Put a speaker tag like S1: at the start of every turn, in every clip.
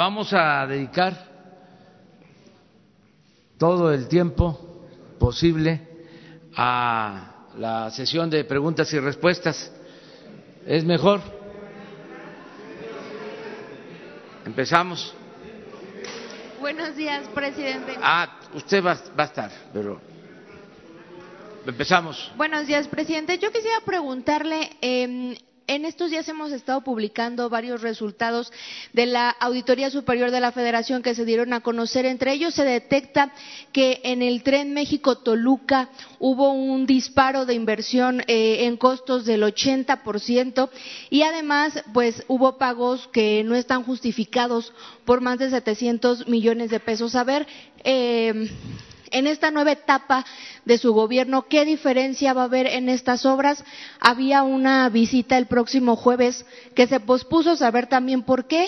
S1: vamos a dedicar todo el tiempo posible a la sesión de preguntas y respuestas. ¿Es mejor? Empezamos.
S2: Buenos días, presidente.
S1: Ah, usted va, va a estar, pero empezamos.
S2: Buenos días, presidente. Yo quisiera preguntarle, eh, en estos días hemos estado publicando varios resultados de la Auditoría Superior de la Federación que se dieron a conocer. Entre ellos se detecta que en el tren México-Toluca hubo un disparo de inversión eh, en costos del 80% y además pues hubo pagos que no están justificados por más de 700 millones de pesos. A ver, eh, en esta nueva etapa de su gobierno, ¿qué diferencia va a haber en estas obras? Había una visita el próximo jueves que se pospuso, saber también por qué,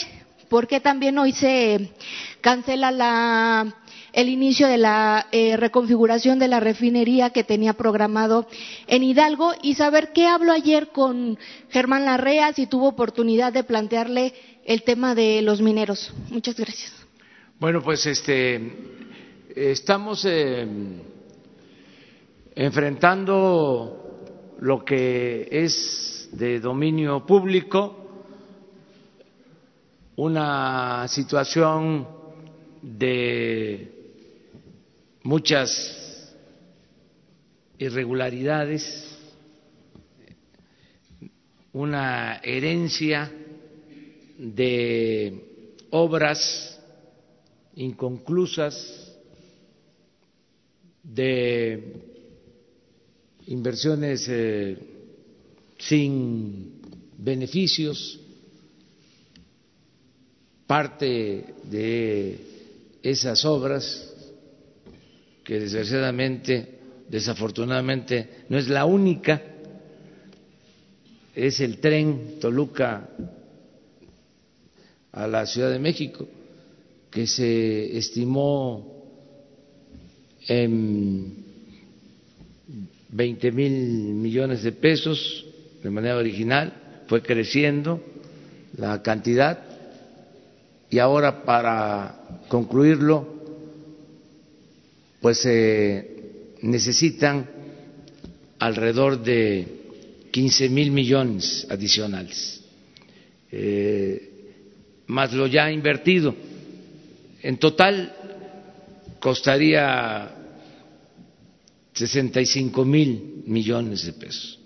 S2: por qué también hoy se cancela la, el inicio de la eh, reconfiguración de la refinería que tenía programado en Hidalgo y saber qué habló ayer con Germán Larrea, si tuvo oportunidad de plantearle el tema de los mineros. Muchas gracias.
S1: Bueno, pues este estamos eh, enfrentando lo que es de dominio público, una situación de muchas irregularidades, una herencia de obras inconclusas de inversiones eh, sin beneficios, parte de esas obras que desgraciadamente, desafortunadamente, no es la única, es el tren Toluca a la Ciudad de México, que se estimó 20 mil millones de pesos de manera original, fue creciendo la cantidad y ahora para concluirlo pues se necesitan alrededor de 15 mil millones adicionales, eh, más lo ya invertido. En total costaría 65 mil millones de pesos,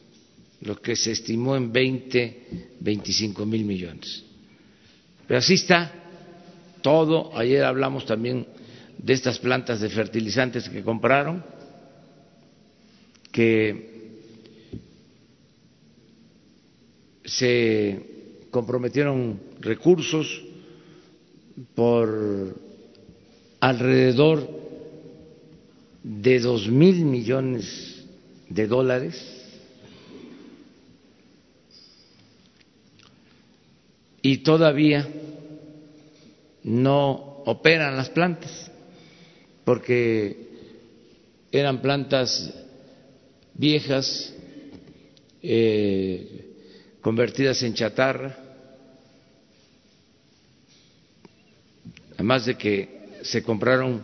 S1: lo que se estimó en 20, 25 mil millones. Pero así está todo. Ayer hablamos también de estas plantas de fertilizantes que compraron, que se comprometieron recursos por alrededor de dos mil millones de dólares. Y todavía no operan las plantas porque eran plantas viejas eh, convertidas en chatarra. Además de que se compraron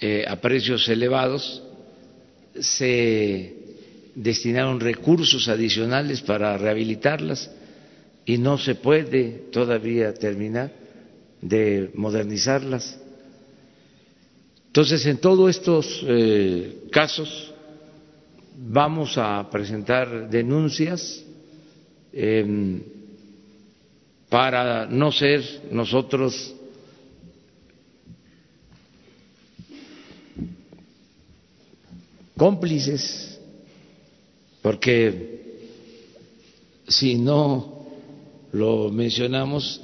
S1: eh, a precios elevados, se destinaron recursos adicionales para rehabilitarlas y no se puede todavía terminar de modernizarlas. Entonces, en todos estos eh, casos vamos a presentar denuncias em, para no ser nosotros cómplices, porque si no lo mencionamos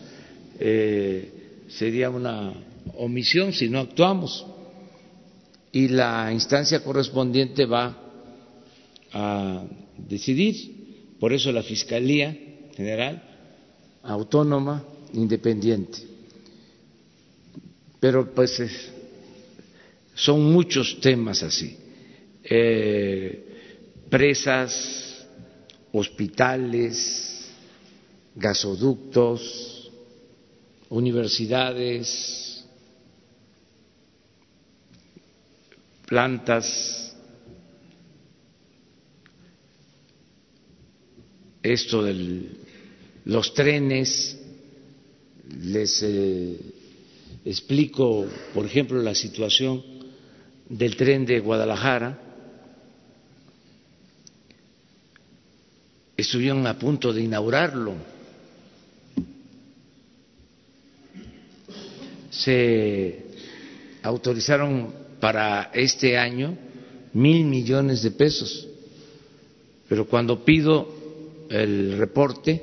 S1: eh, sería una omisión si no actuamos. Y la instancia correspondiente va a decidir, por eso la Fiscalía General autónoma, independiente. Pero pues son muchos temas así eh, presas, hospitales, gasoductos, universidades, plantas, esto de los trenes, les eh, explico, por ejemplo, la situación del tren de Guadalajara. Estuvieron a punto de inaugurarlo. Se autorizaron para este año mil millones de pesos, pero cuando pido el reporte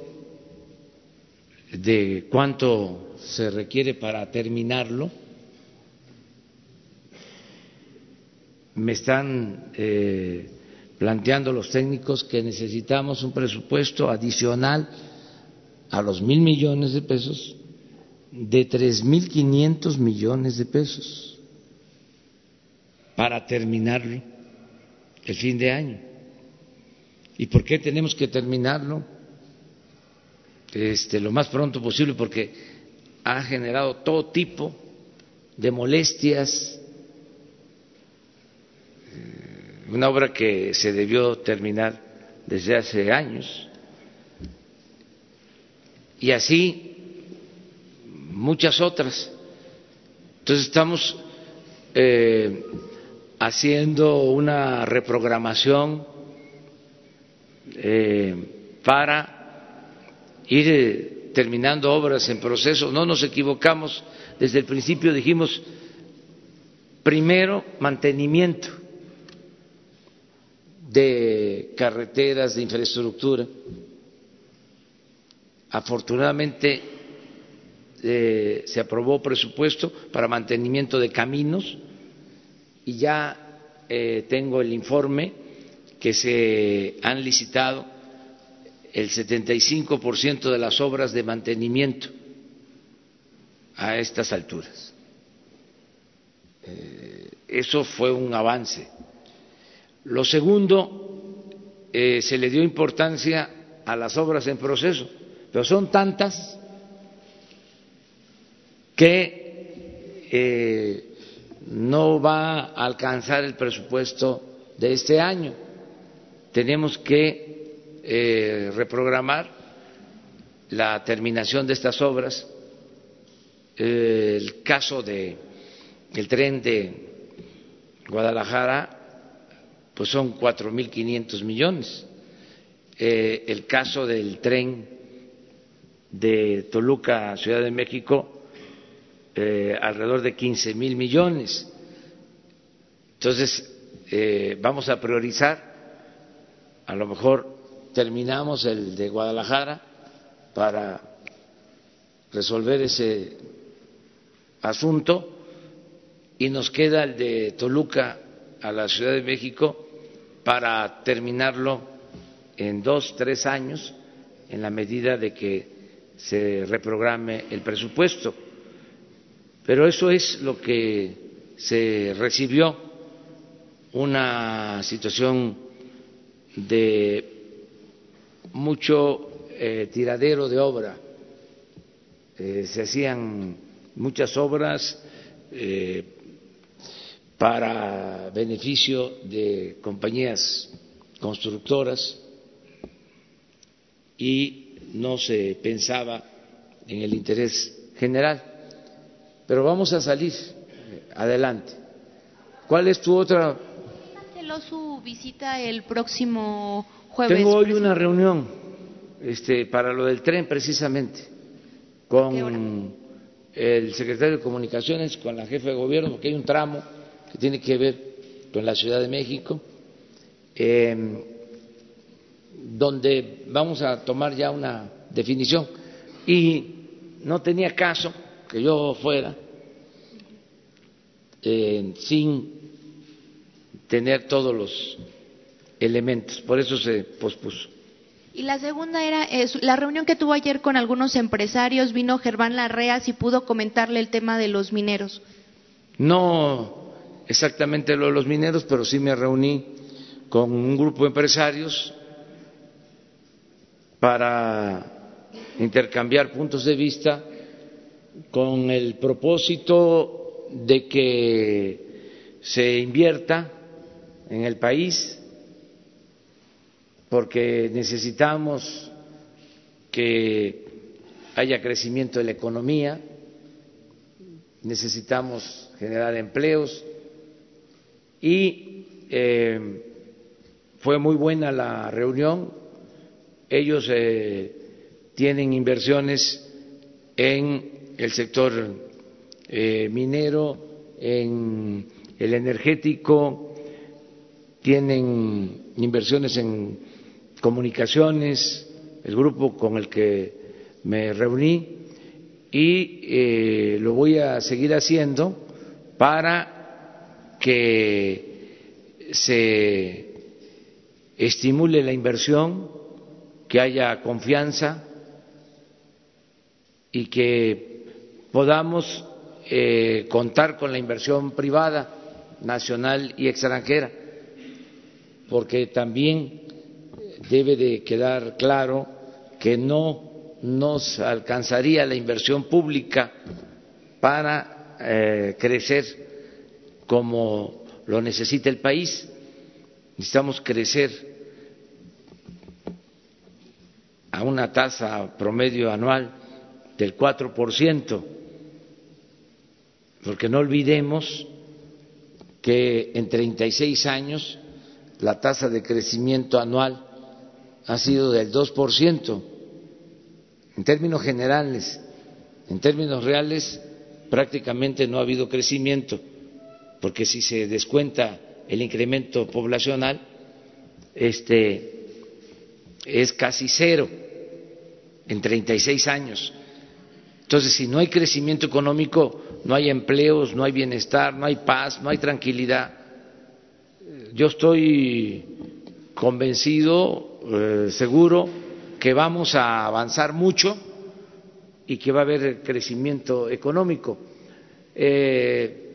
S1: de cuánto se requiere para terminarlo, me están eh, planteando los técnicos que necesitamos un presupuesto adicional a los mil millones de pesos de tres mil quinientos millones de pesos para terminarlo el fin de año. ¿Y por qué tenemos que terminarlo? Este, lo más pronto posible porque ha generado todo tipo de molestias, una obra que se debió terminar desde hace años. Y así muchas otras. Entonces estamos eh, haciendo una reprogramación eh, para ir eh, terminando obras en proceso. No nos equivocamos, desde el principio dijimos, primero, mantenimiento de carreteras, de infraestructura. Afortunadamente eh, se aprobó presupuesto para mantenimiento de caminos y ya eh, tengo el informe que se han licitado el 75% de las obras de mantenimiento a estas alturas. Eh, eso fue un avance. Lo segundo, eh, se le dio importancia a las obras en proceso, pero son tantas que eh, no va a alcanzar el presupuesto de este año. Tenemos que eh, reprogramar la terminación de estas obras. el caso de el tren de Guadalajara, pues son cuatro mil quinientos millones. Eh, el caso del tren de Toluca Ciudad de México, eh, alrededor de quince mil millones. Entonces, vamos a priorizar, a lo mejor terminamos el de Guadalajara para resolver ese asunto y nos queda el de Toluca a la Ciudad de México para terminarlo en dos, tres años, en la medida de que se reprograme el presupuesto. Pero eso es lo que se recibió, una situación de mucho eh, tiradero de obra. Eh, se hacían muchas obras eh, para beneficio de compañías constructoras y no se pensaba en el interés general. Pero vamos a salir adelante. ¿Cuál es tu otra?
S2: su visita el próximo
S1: tengo hoy una reunión este, para lo del tren precisamente con el secretario de Comunicaciones, con la jefa de gobierno, porque hay un tramo que tiene que ver con la Ciudad de México, em, donde vamos a tomar ya una definición. Y no tenía caso que yo fuera eh, sin tener todos los elementos. Por eso se pospuso.
S2: Y la segunda era la reunión que tuvo ayer con algunos empresarios. Vino Germán Larrea, si pudo comentarle el tema de los mineros.
S1: No exactamente lo de los mineros, pero sí me reuní con un grupo de empresarios para intercambiar puntos de vista con el propósito de que se invierta en el país, porque necesitamos que haya crecimiento de la economía, necesitamos generar empleos y eh, fue muy buena la reunión. Ellos eh, tienen inversiones en el sector eh, minero, en el energético, tienen inversiones en comunicaciones, el grupo con el que me reuní, y lo voy a seguir haciendo para que se estimule la inversión, que haya confianza y que podamos eh, contar con la inversión privada, nacional y extranjera, porque también debe de quedar claro que no nos alcanzaría la inversión pública para eh, crecer como lo necesita el país. Necesitamos crecer a una tasa promedio anual del cuatro por ciento, porque no olvidemos que en 36 años la tasa de crecimiento anual ha sido del dos por ciento en términos generales, en términos reales, prácticamente no ha habido crecimiento, porque si se descuenta el incremento poblacional, este es casi cero en 36 años. Entonces, si no hay crecimiento económico, no hay empleos, no hay bienestar, no hay paz, no hay tranquilidad. Yo estoy convencido, eh, seguro, que vamos a avanzar mucho y que va a haber crecimiento económico. Eh,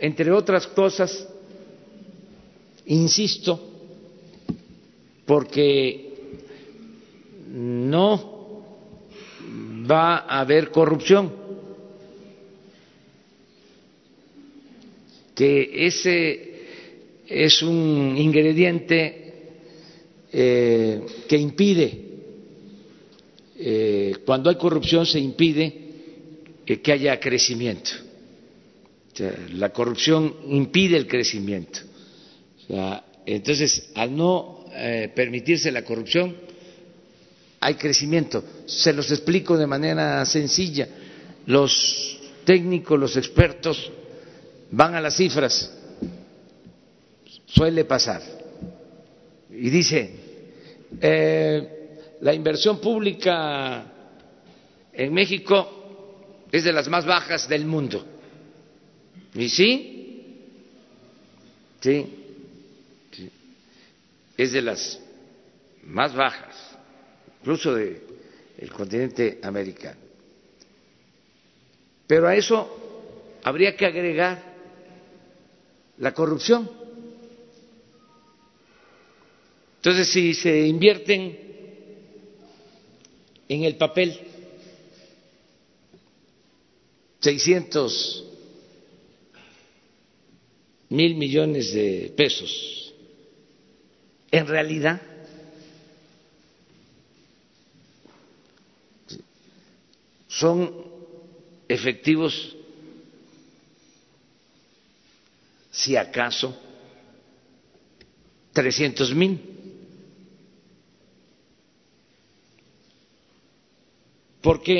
S1: entre otras cosas, insisto, porque no va a haber corrupción, que ese es un ingrediente eh, que impide, eh, cuando hay corrupción se impide que haya crecimiento. La corrupción impide el crecimiento. entonces, al no eh, permitirse la corrupción, hay crecimiento. Se los explico de manera sencilla. Los técnicos, los expertos van a las cifras. Suele pasar y dice, eh, la inversión pública en México es de las más bajas del mundo. ¿Y sí? Sí, sí. es de las más bajas, incluso del continente americano. Pero a eso habría que agregar la corrupción. Entonces, si se invierten en el papel 600 mil millones de pesos, en realidad son efectivos, si acaso, trescientos mil. porque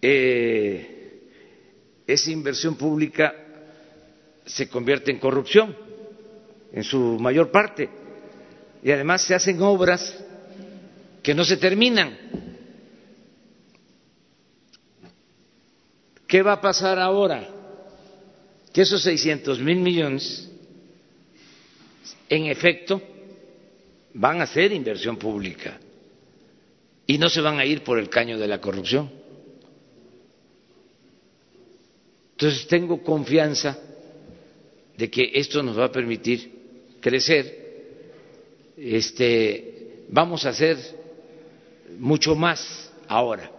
S1: eh, esa inversión pública se convierte en corrupción en su mayor parte y además se hacen obras que no se terminan. ¿Qué va a pasar ahora? Que esos 600 mil millones, en efecto, van a ser inversión pública y no se van a ir por el caño de la corrupción. Entonces tengo confianza de que esto nos va a permitir crecer. Este, vamos a hacer mucho más ahora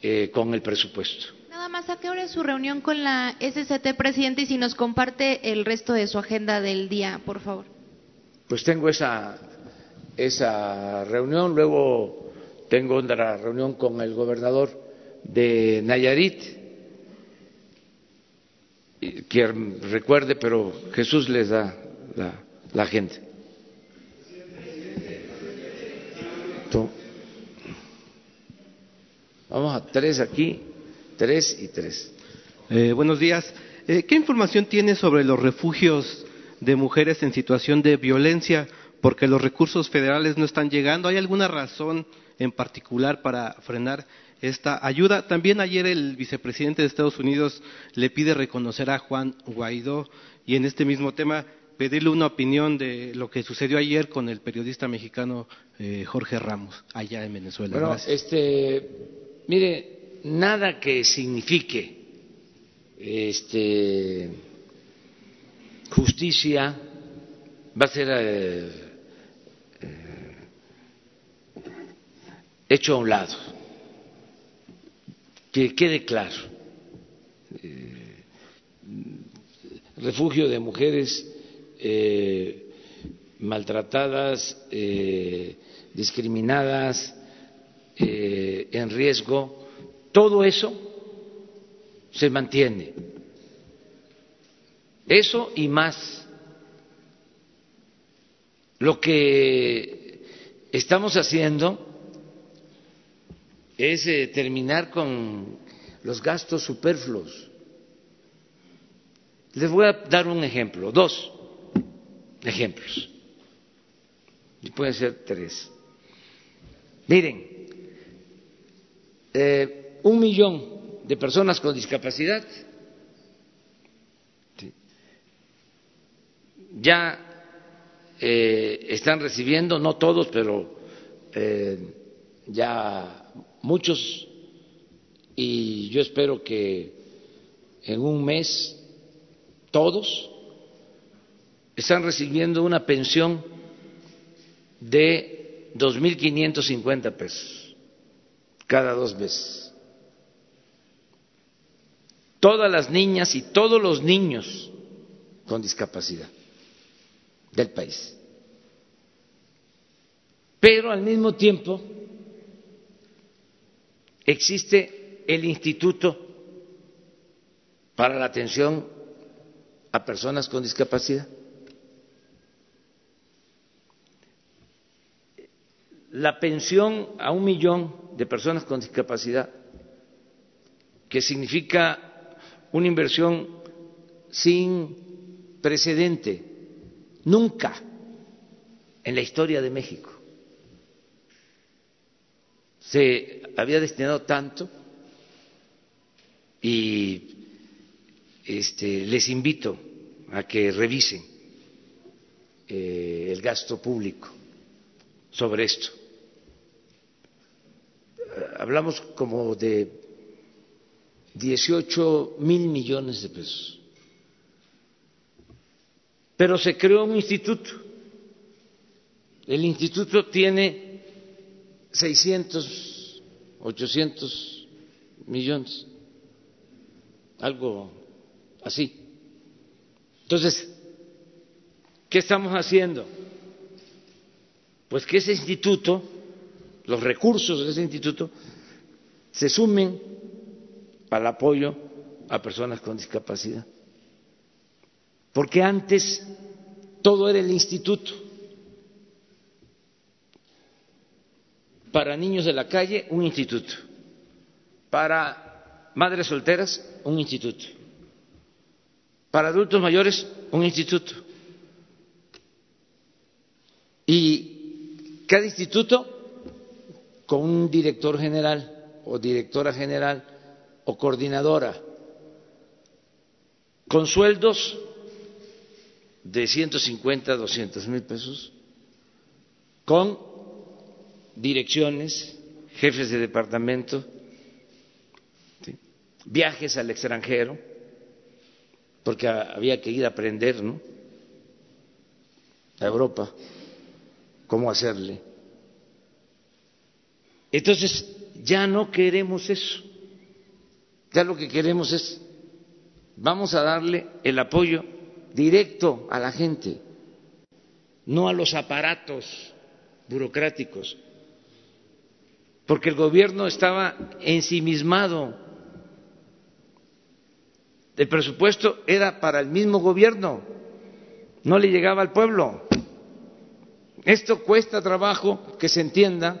S1: eh, con el presupuesto.
S2: Nada más, ¿a qué hora es su reunión con la SCT, presidente? Y si nos comparte el resto de su agenda del día, por favor.
S1: Pues tengo esa, esa reunión, luego tengo otra reunión con el gobernador de Nayarit, que recuerde, pero Jesús les da la, la agenda. Vamos a tres aquí, tres y tres.
S3: Eh, buenos días. Eh, ¿Qué información tiene sobre los refugios de mujeres en situación de violencia? Porque los recursos federales no están llegando. ¿Hay alguna razón en particular para frenar esta ayuda? También ayer el vicepresidente de Estados Unidos le pide reconocer a Juan Guaidó y en este mismo tema pedirle una opinión de lo que sucedió ayer con el periodista mexicano eh, Jorge Ramos allá en Venezuela.
S1: Bueno, este Mire, nada que signifique este, justicia va a ser eh, eh, hecho a un lado. Que quede claro. Eh, refugio de mujeres maltratadas, discriminadas, eh, en riesgo, todo eso se mantiene. Eso y más. Lo que estamos haciendo es eh, terminar con los gastos superfluos. Les voy a dar un ejemplo, dos ejemplos, y pueden ser tres. Miren, eh, un millón de personas con discapacidad ya eh, están recibiendo, no todos, pero ya muchos, y yo espero que en un mes todos están recibiendo una pensión de 2.550 pesos cada dos veces. Todas las niñas y todos los niños con discapacidad del país. Pero al mismo tiempo existe el Instituto para la Atención a Personas con Discapacidad. La pensión a un millón de personas con discapacidad, que significa una inversión sin precedente, nunca en la historia de México se había destinado tanto y este, les invito a que revisen eh, el gasto público sobre esto hablamos como de 18 mil millones de pesos. Pero se creó un instituto. El instituto tiene 600, 800 millones, algo así. Entonces, ¿qué estamos haciendo? Pues que ese instituto los recursos de ese instituto se sumen para el apoyo a personas con discapacidad. Porque antes todo era el instituto. Para niños de la calle, un instituto. Para madres solteras, un instituto. Para adultos mayores, un instituto. Y cada instituto con un director general o directora general o coordinadora, con sueldos de 150 a 200 mil pesos, con direcciones, jefes de departamento, viajes al extranjero, porque había que ir a aprender, ¿no? A Europa, cómo hacerle entonces, ya no queremos eso. Ya lo que queremos es, vamos a darle el apoyo directo a la gente, no a los aparatos burocráticos, porque el gobierno estaba ensimismado. El presupuesto era para el mismo gobierno, no le llegaba al pueblo. Esto cuesta trabajo que se entienda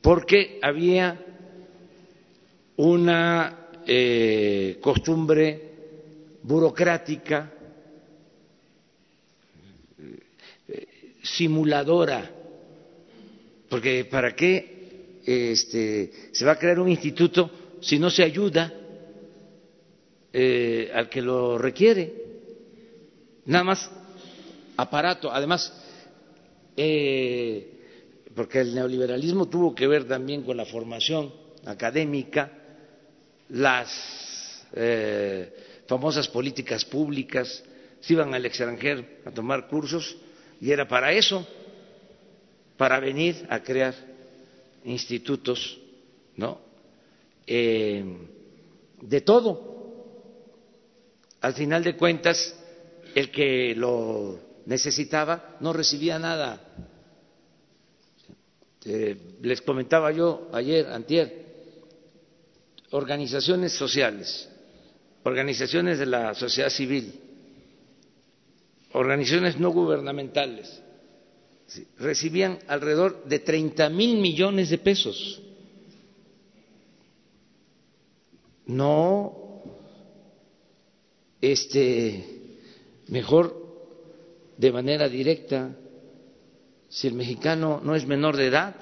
S1: porque había una eh, costumbre burocrática, eh, simuladora, porque ¿para qué este, se va a crear un instituto si no se ayuda eh, al que lo requiere? Nada más aparato, además, porque el neoliberalismo tuvo que ver también con la formación académica, las eh, famosas políticas públicas, se iban al extranjero a tomar cursos y era para eso, para venir a crear institutos, ¿no? Eh, de todo. Al final de cuentas, el que lo necesitaba no recibía nada. Eh, les comentaba yo ayer, antier, organizaciones sociales, organizaciones de la sociedad civil, organizaciones no gubernamentales, recibían alrededor de 30 mil millones de pesos. No, este, mejor de manera directa, si el mexicano no es menor de edad,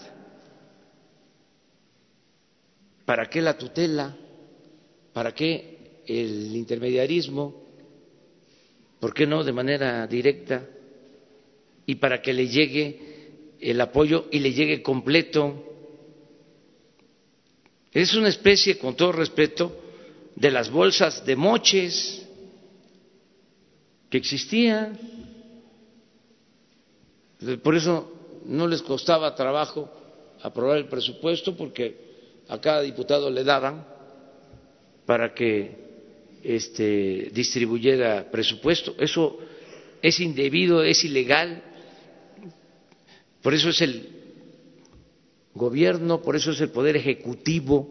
S1: ¿Para qué la tutela? ¿Para qué el intermediarismo? ¿Por qué no de manera directa? Y para que le llegue el apoyo y le llegue completo. Es una especie, con todo respeto, de las bolsas de moches que existían. Por eso no les costaba trabajo aprobar el presupuesto porque a cada diputado le daban para que este, distribuyera presupuesto. Eso es indebido, es ilegal. Por eso es el gobierno, por eso es el poder ejecutivo.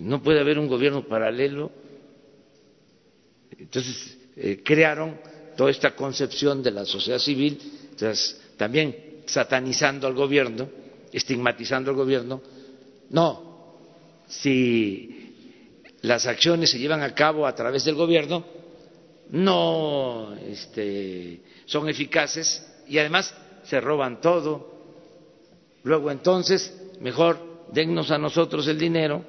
S1: No puede haber un gobierno paralelo. Entonces eh, crearon toda esta concepción de la sociedad civil, también satanizando al gobierno, estigmatizando al gobierno, no, si las acciones se llevan a cabo a través del gobierno, no este, son eficaces y además se roban todo. Luego entonces, mejor dennos a nosotros el dinero.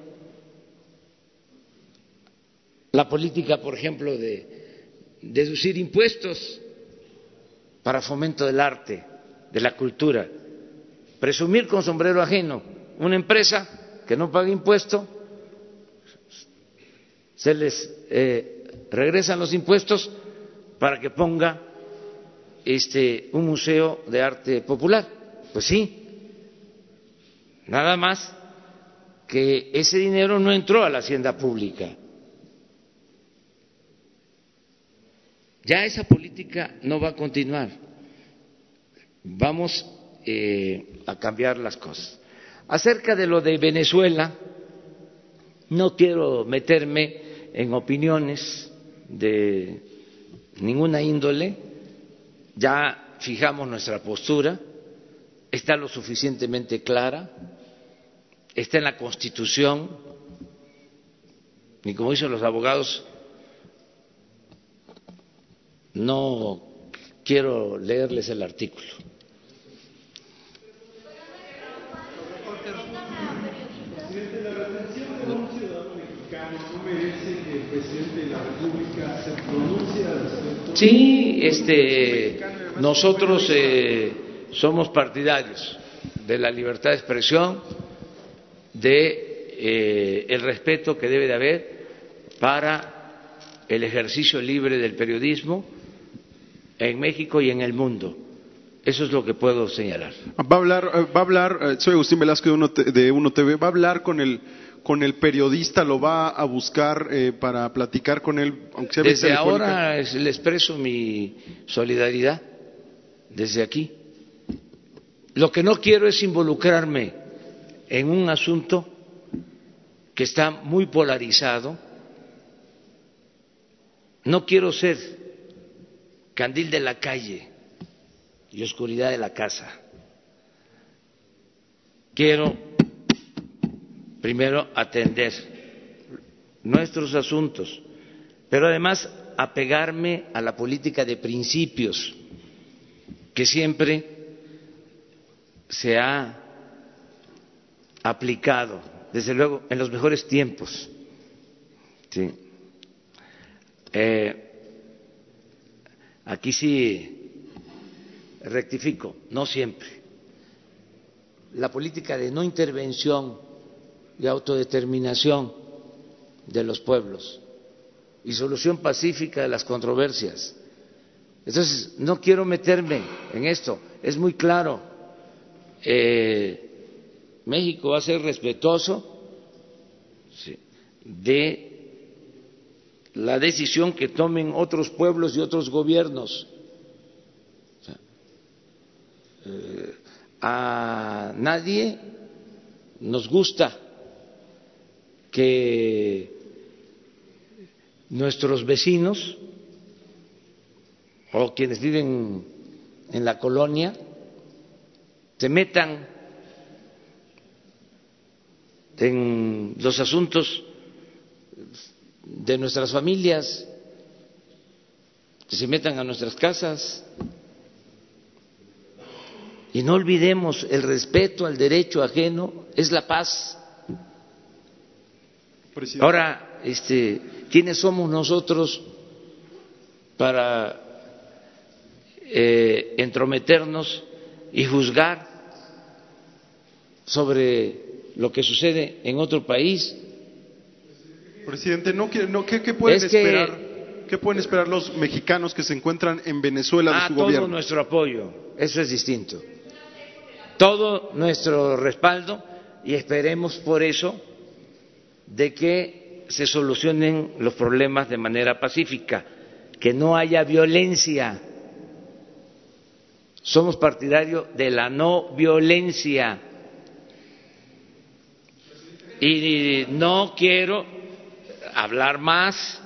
S1: La política, por ejemplo, de deducir impuestos para fomento del arte, de la cultura, presumir con sombrero ajeno una empresa que no paga impuesto, se les eh, regresan los impuestos para que ponga este un museo de arte popular. Pues sí, nada más que ese dinero no entró a la hacienda pública. Ya esa política no va a continuar. Vamos eh, a cambiar las cosas. Acerca de lo de Venezuela, no quiero meterme en opiniones de ninguna índole, ya fijamos nuestra postura, está lo suficientemente clara, está en la Constitución, y como dicen los abogados, no quiero leerles el artículo. Sí, este, nosotros eh, somos partidarios de la libertad de expresión, de eh, el respeto que debe de haber para el ejercicio libre del periodismo en México y en el mundo. Eso es lo que puedo señalar.
S4: Va a hablar, eh, va a hablar, soy Agustín Velasco de Uno, de Uno TV, va a hablar con el, con el periodista, lo va a buscar eh, para platicar con él, aunque sea
S1: Desde ahora le expreso mi solidaridad, desde aquí. Lo que no quiero es involucrarme en un asunto que está muy polarizado. No quiero ser candil de la calle y oscuridad de la casa. Quiero primero atender nuestros asuntos, pero además apegarme a la política de principios que siempre se ha aplicado, desde luego, en los mejores tiempos. Sí. Eh, aquí sí rectifico, no siempre. La política de no intervención y autodeterminación de los pueblos y solución pacífica de las controversias. Entonces, no quiero meterme en esto, es muy claro. Eh, México va a ser respetuoso de la decisión que tomen otros pueblos y otros gobiernos. Eh, a nadie nos gusta que nuestros vecinos o quienes viven en la colonia se metan en los asuntos de nuestras familias, que se metan a nuestras casas. Y no olvidemos, el respeto al derecho ajeno es la paz.
S4: Presidente.
S1: Ahora, este, ¿quiénes somos nosotros para eh, entrometernos y juzgar sobre lo que sucede en otro país?
S4: Presidente, no, ¿qué, qué pueden
S1: Es que-
S4: esperar? ¿Qué pueden esperar los mexicanos que se encuentran en Venezuela de
S1: Ah,
S4: su
S1: todo
S4: gobierno?
S1: nuestro apoyo, eso es distinto. Todo nuestro respaldo y esperemos por eso de que se solucionen los problemas de manera pacífica, que no haya violencia. Somos partidarios de la no violencia. Y no quiero hablar más.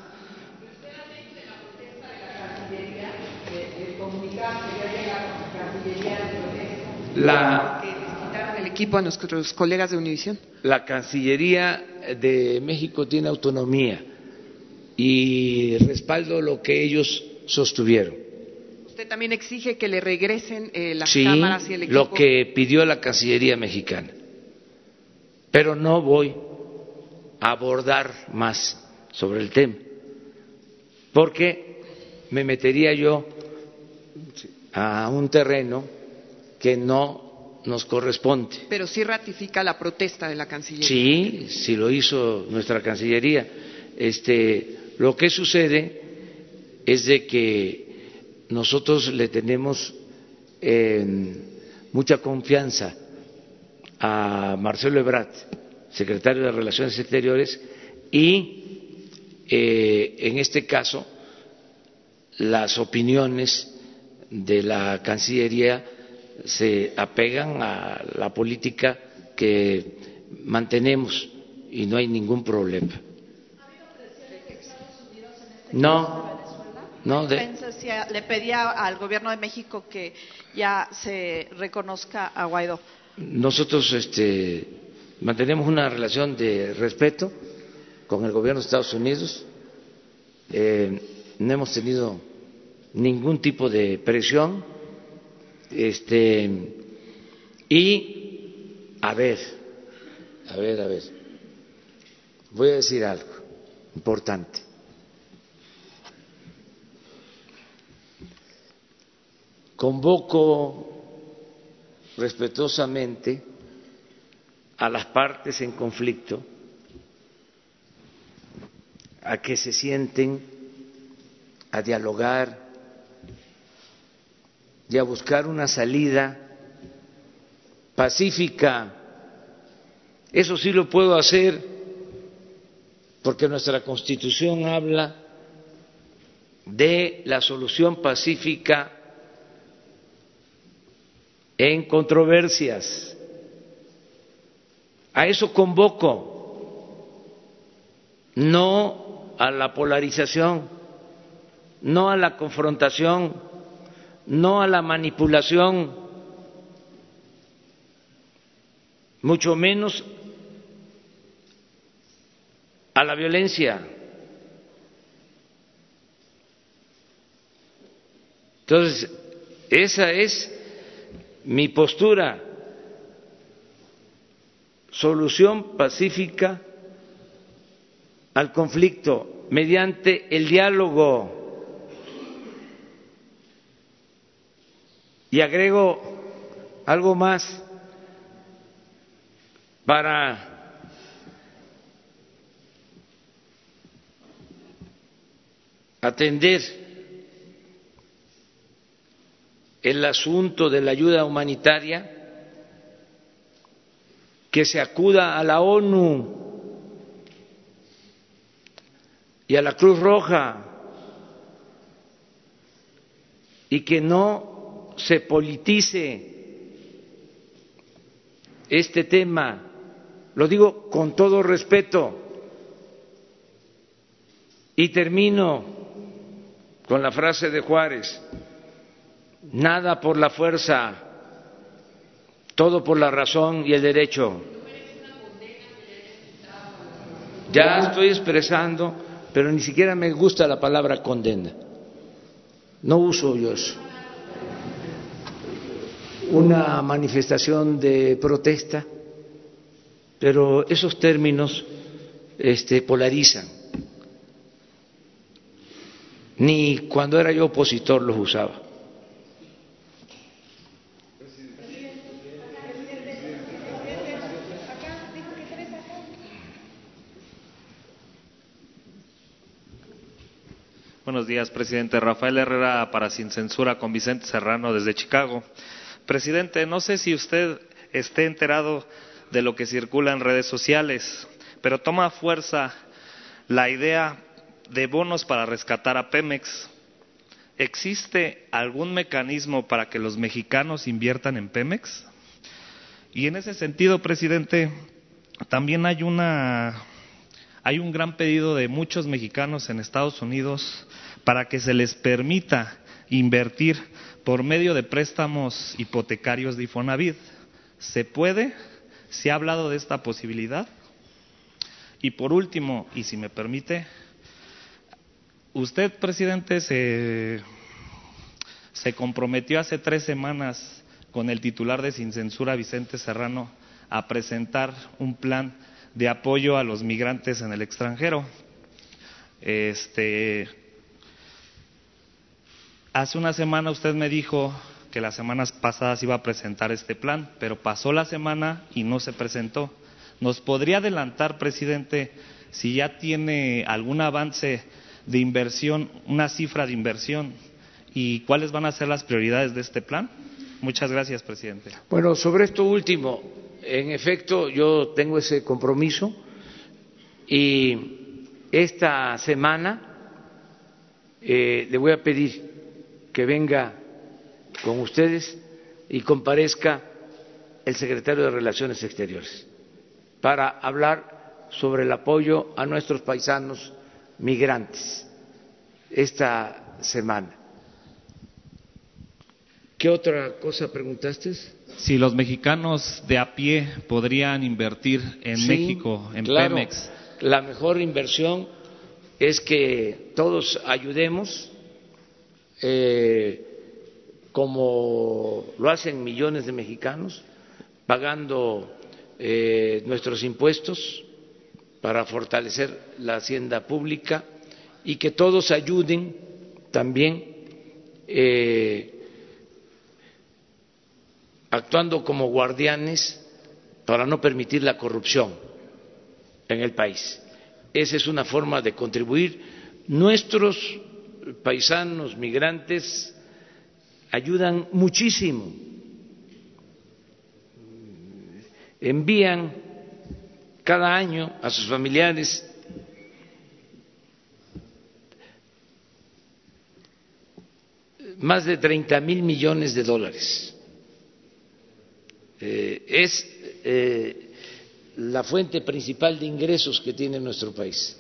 S1: La,
S5: que les quitaron el equipo a nuestros colegas de Univisión.
S1: la Cancillería de México tiene autonomía y respaldo lo que ellos sostuvieron.
S5: Usted también exige que le regresen eh, las
S1: Sí,
S5: cámaras y el equipo.
S1: lo que pidió la Cancillería mexicana. Pero no voy a abordar más sobre el tema, porque me metería yo a un terreno que no nos corresponde.
S5: Pero sí ratifica la protesta de la Cancillería.
S1: Sí, sí lo hizo nuestra Cancillería. Este, lo que sucede es de que nosotros le tenemos eh, mucha confianza a Marcelo Ebrard, secretario de Relaciones Exteriores, y eh, en este caso las opiniones de la Cancillería se apegan a la política que mantenemos y no hay ningún problema. No, no, de-
S6: le pedía al gobierno de México que ya se reconozca a Guaidó.
S1: nosotros este, mantenemos una relación de respeto con el gobierno de Estados Unidos. Eh, no hemos tenido ningún tipo de presión. Este, y, a ver, a ver, a ver, voy a decir algo importante. Convoco respetuosamente a las partes en conflicto a que se sienten a dialogar y a buscar una salida pacífica. Eso sí lo puedo hacer porque nuestra constitución habla de la solución pacífica en controversias. A eso convoco, no a la polarización, no a la confrontación, no a la manipulación, mucho menos a la violencia. Entonces, esa es mi postura, solución pacífica al conflicto mediante el diálogo. Y agrego algo más para atender el asunto de la ayuda humanitaria, que se acuda a la ONU y a la Cruz Roja y que no se politice este tema. Lo digo con todo respeto. Y termino con la frase de Juárez nada por la fuerza, todo por la razón y el derecho. Ya estoy expresando, pero ni siquiera me gusta la palabra condena. No uso yo eso. Una manifestación de protesta, pero esos términos este, polarizan. Ni cuando era yo opositor los usaba.
S7: Buenos días, presidente. Rafael Herrera para Sin Censura con Vicente Serrano desde Chicago. Presidente, no sé si usted esté enterado de lo que circula en redes sociales, pero toma fuerza la idea de bonos para rescatar a Pemex. ¿Existe algún mecanismo para que los mexicanos inviertan en Pemex? Y en ese sentido, presidente, también hay una hay un gran pedido de muchos mexicanos en Estados Unidos para que se les permita invertir por medio de préstamos hipotecarios de Infonavit. ¿Se puede? ¿Se ha hablado de esta posibilidad? Y por último, y si me permite, usted, presidente, se, se comprometió hace tres semanas con el titular de Sin Censura, Vicente Serrano, a presentar un plan de apoyo a los migrantes en el extranjero. Este, hace una semana usted me dijo que las semanas pasadas iba a presentar este plan, pero pasó la semana y no se presentó. ¿Nos podría adelantar, presidente, si ya tiene algún avance de inversión, una cifra de inversión y cuáles van a ser las prioridades de este plan? Muchas gracias, presidente.
S1: Bueno, sobre esto último, en efecto, yo tengo ese compromiso y esta semana eh, le voy a pedir que venga con ustedes y comparezca el secretario de Relaciones Exteriores para hablar sobre el apoyo a nuestros paisanos migrantes esta semana. ¿Qué otra cosa preguntaste?
S7: Si los mexicanos de a pie podrían invertir en México, en Pemex.
S1: La mejor inversión es que todos ayudemos, eh, como lo hacen millones de mexicanos, pagando eh, nuestros impuestos para fortalecer la hacienda pública y que todos ayuden también eh, actuando como guardianes para no permitir la corrupción en el país. Esa es una forma de contribuir. Nuestros paisanos migrantes ayudan muchísimo. Envían cada año a sus familiares más de 30 mil millones de dólares. Eh, es eh, la fuente principal de ingresos que tiene nuestro país.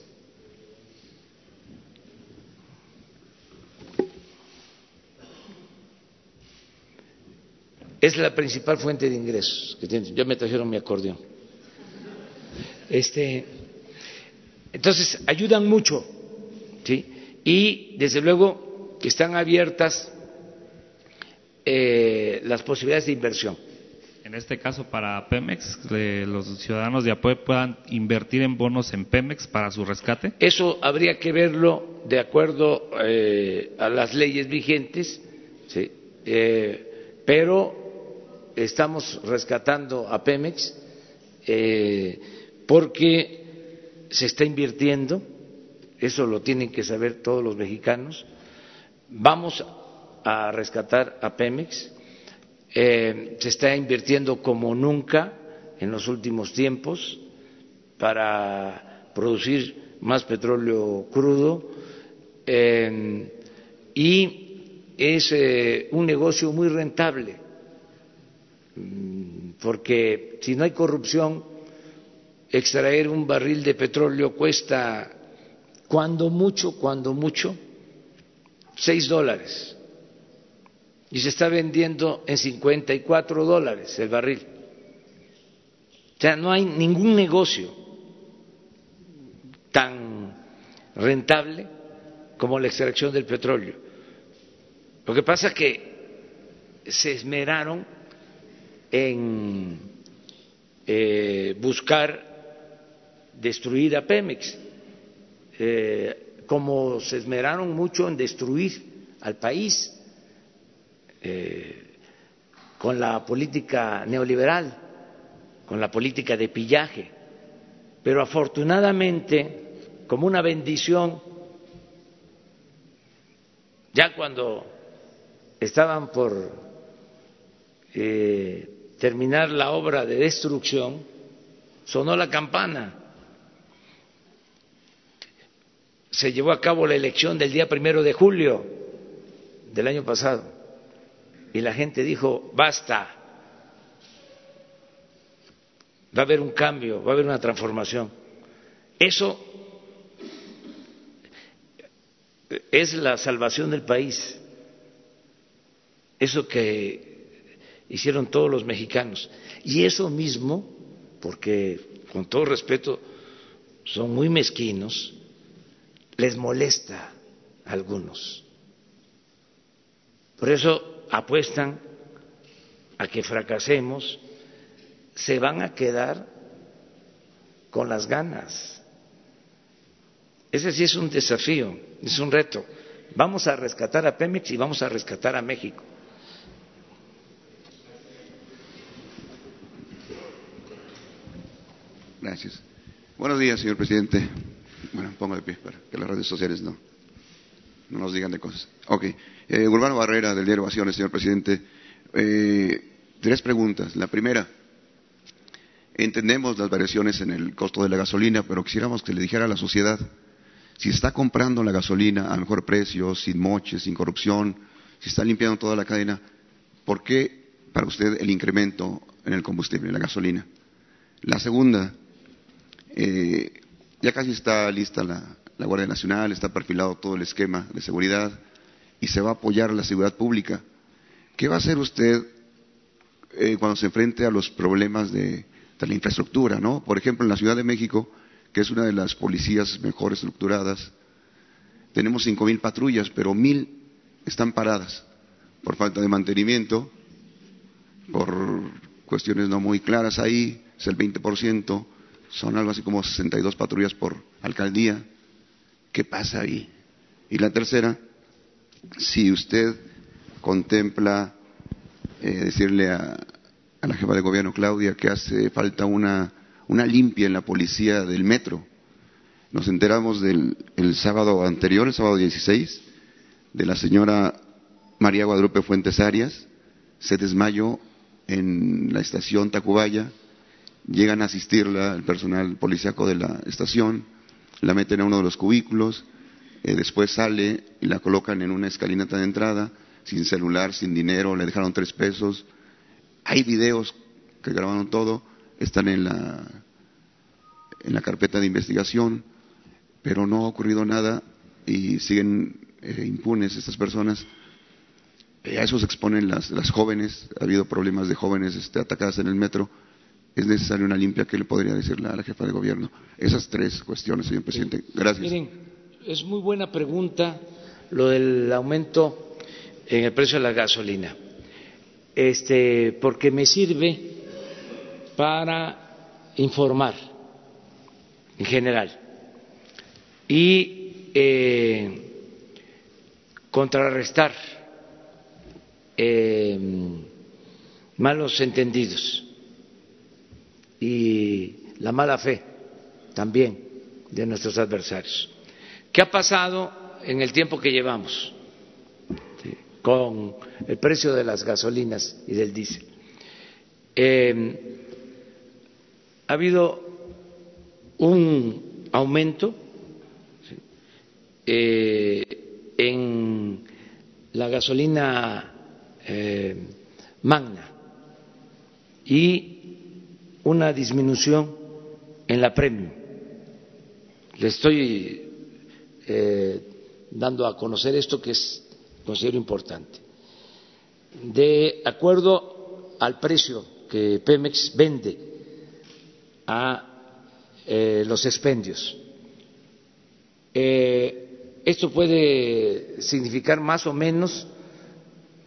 S1: Es la principal fuente de ingresos que tiene. Ya me trajeron mi acordeón. Este, entonces, ayudan mucho, ¿sí? Y desde luego están abiertas eh, las posibilidades de inversión
S7: en este caso para Pemex, los ciudadanos de Apoe puedan invertir en bonos en Pemex para su rescate?
S1: Eso habría que verlo de acuerdo eh, a las leyes vigentes, ¿sí? Eh, pero estamos rescatando a Pemex eh, porque se está invirtiendo, eso lo tienen que saber todos los mexicanos. Vamos a rescatar a Pemex. Eh, se está invirtiendo como nunca en los últimos tiempos para producir más petróleo crudo. Eh, y es un negocio muy rentable porque si no hay corrupción extraer un barril de petróleo cuesta cuando mucho cuando mucho seis dólares y se está vendiendo en 54 dólares el barril. O sea, no hay ningún negocio tan rentable como la extracción del petróleo. Lo que pasa es que se esmeraron en eh, buscar destruir a Pemex, eh, como se esmeraron mucho en destruir al país eh, con la política neoliberal, con la política de pillaje. Pero afortunadamente, como una bendición, ya cuando estaban por terminar la obra de destrucción, sonó la campana. Se llevó a cabo la elección del día primero de julio del año pasado y la gente dijo, basta, va a haber un cambio, va a haber una transformación. Eso es la salvación del país, eso que hicieron todos los mexicanos. Y eso mismo, porque con todo respeto son muy mezquinos, les molesta a algunos. Por eso apuestan a que fracasemos, se van a quedar con las ganas. Ese sí es un desafío, es un reto. Vamos a rescatar a Pemex y vamos a rescatar a México.
S8: Gracias. Buenos días, señor presidente. Bueno, pongo de pie para que las redes sociales no, no nos digan de cosas. Ok. Eh, Urbano Barrera, del diario Ovaciones, señor presidente. Eh, tres preguntas. La primera, entendemos las variaciones en el costo de la gasolina, pero quisiéramos que le dijera a la sociedad si está comprando la gasolina a mejor precio, sin moches, sin corrupción, si está limpiando toda la cadena, ¿por qué para usted el incremento en el combustible, en la gasolina? La segunda, eh, ya casi está lista la, Guardia Nacional, está perfilado todo el esquema de seguridad y se va a apoyar la seguridad pública. ¿Qué va a hacer usted eh, cuando se enfrente a los problemas de, la infraestructura? ¿no? Por ejemplo, en la Ciudad de México, que es una de las policías mejor estructuradas, tenemos cinco mil patrullas, pero mil están paradas por falta de mantenimiento, por cuestiones no muy claras ahí, es el 20%, son algo así como 62 patrullas por alcaldía. ¿Qué pasa ahí? Y la tercera, si usted contempla eh, decirle a, la jefa de gobierno Claudia que hace falta una, una limpia en la policía del metro. Nos enteramos del el sábado anterior, el sábado 16, de la señora María Guadalupe Fuentes Arias, se desmayó en la estación Tacubaya, llegan a asistirla el personal policíaco de la estación, la meten a uno de los cubículos, eh, después sale y la colocan en una escalinata de entrada, sin celular, sin dinero, le dejaron tres pesos. Hay videos que grabaron todo, están en la, en la carpeta de investigación, pero no ha ocurrido nada y siguen eh, impunes estas personas. Eh, a eso se exponen las, las jóvenes, ha habido problemas de jóvenes este, atacadas en el metro. Es necesaria una limpia, ¿qué le podría decir a la jefa de gobierno? Esas tres cuestiones, señor presidente. Gracias.
S1: Miren, es muy buena pregunta lo del aumento en el precio de la gasolina, este, porque me sirve para informar en general y eh, contrarrestar eh, malos entendidos y la mala fe también de nuestros adversarios. ¿Qué ha pasado en el tiempo que llevamos con el precio de las gasolinas y del diésel? Eh, ha habido un aumento eh, en la gasolina eh, magna y una disminución en la premium. Le estoy eh, dando a conocer esto que es considero importante. De acuerdo al precio que Pemex vende a eh, los expendios, eh, esto puede significar más o menos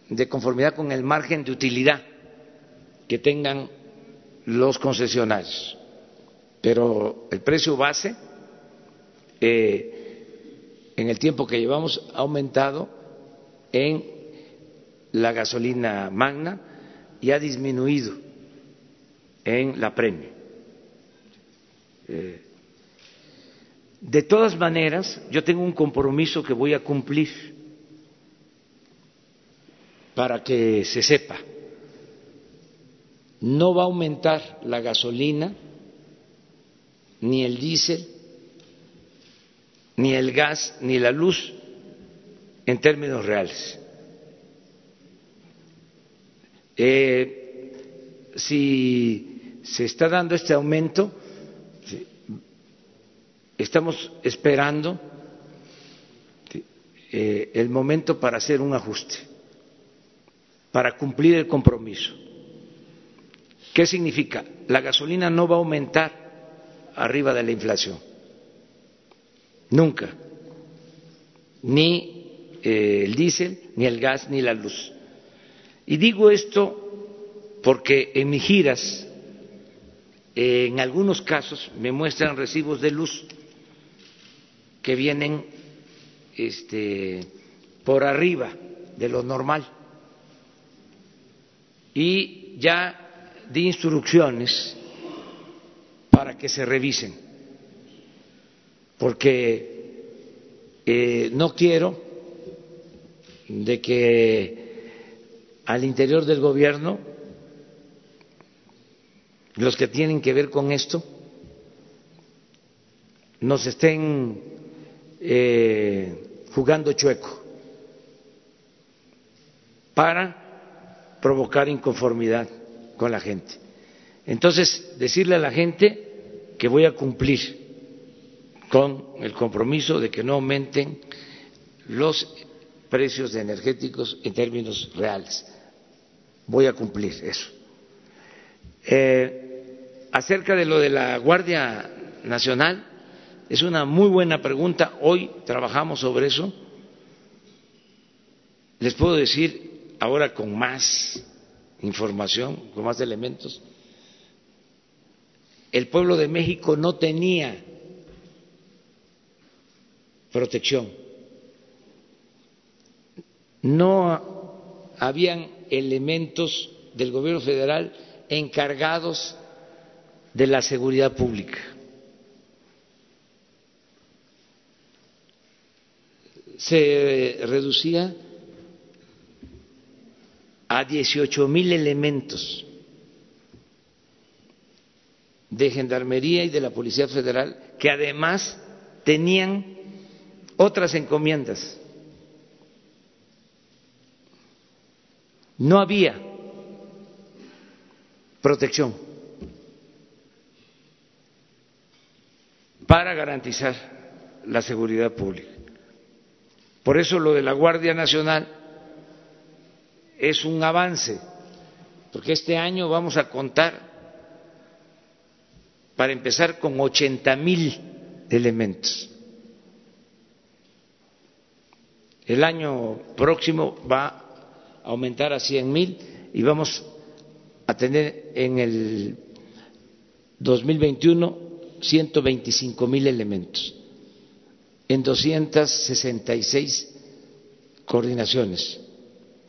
S1: de conformidad con el margen de utilidad que tengan los concesionarios. Pero el precio base eh, en el tiempo que llevamos ha aumentado en la gasolina magna y ha disminuido en la premio. Eh, de todas maneras, yo tengo un compromiso que voy a cumplir para que se sepa. No va a aumentar la gasolina ni el diésel ni el gas, ni la luz en términos reales. Eh, si se está dando este aumento, estamos esperando eh, el momento para hacer un ajuste, para cumplir el compromiso. ¿Qué significa? La gasolina no va a aumentar arriba de la inflación Nunca. Ni eh, el diésel, ni el gas, ni la luz. Y digo esto porque en mis giras, en algunos casos, me muestran recibos de luz que vienen este, por arriba de lo normal. Y ya di instrucciones para que se revisen. Porque eh, no quiero de que al interior del gobierno los que tienen que ver con esto nos estén eh, jugando chueco para provocar inconformidad con la gente. Entonces, decirle a la gente que voy a cumplir con el compromiso de que no aumenten los precios de energéticos en términos reales. Voy a cumplir eso. Eh, acerca de lo de la Guardia Nacional, es una muy buena pregunta. Hoy trabajamos sobre eso. Les puedo decir ahora con más información, con más elementos. El pueblo de México no tenía protección. No habían elementos del gobierno federal encargados de la seguridad pública. Se reducía a 18 mil elementos de Gendarmería y de la Policía Federal que además tenían otras encomiendas. No había protección para garantizar la seguridad pública. Por eso lo de la Guardia Nacional es un avance, porque este año vamos a contar, para empezar, con 80 mil elementos. El año próximo va a aumentar a 100 mil y vamos a tener en el 2021 125 mil elementos en 266 coordinaciones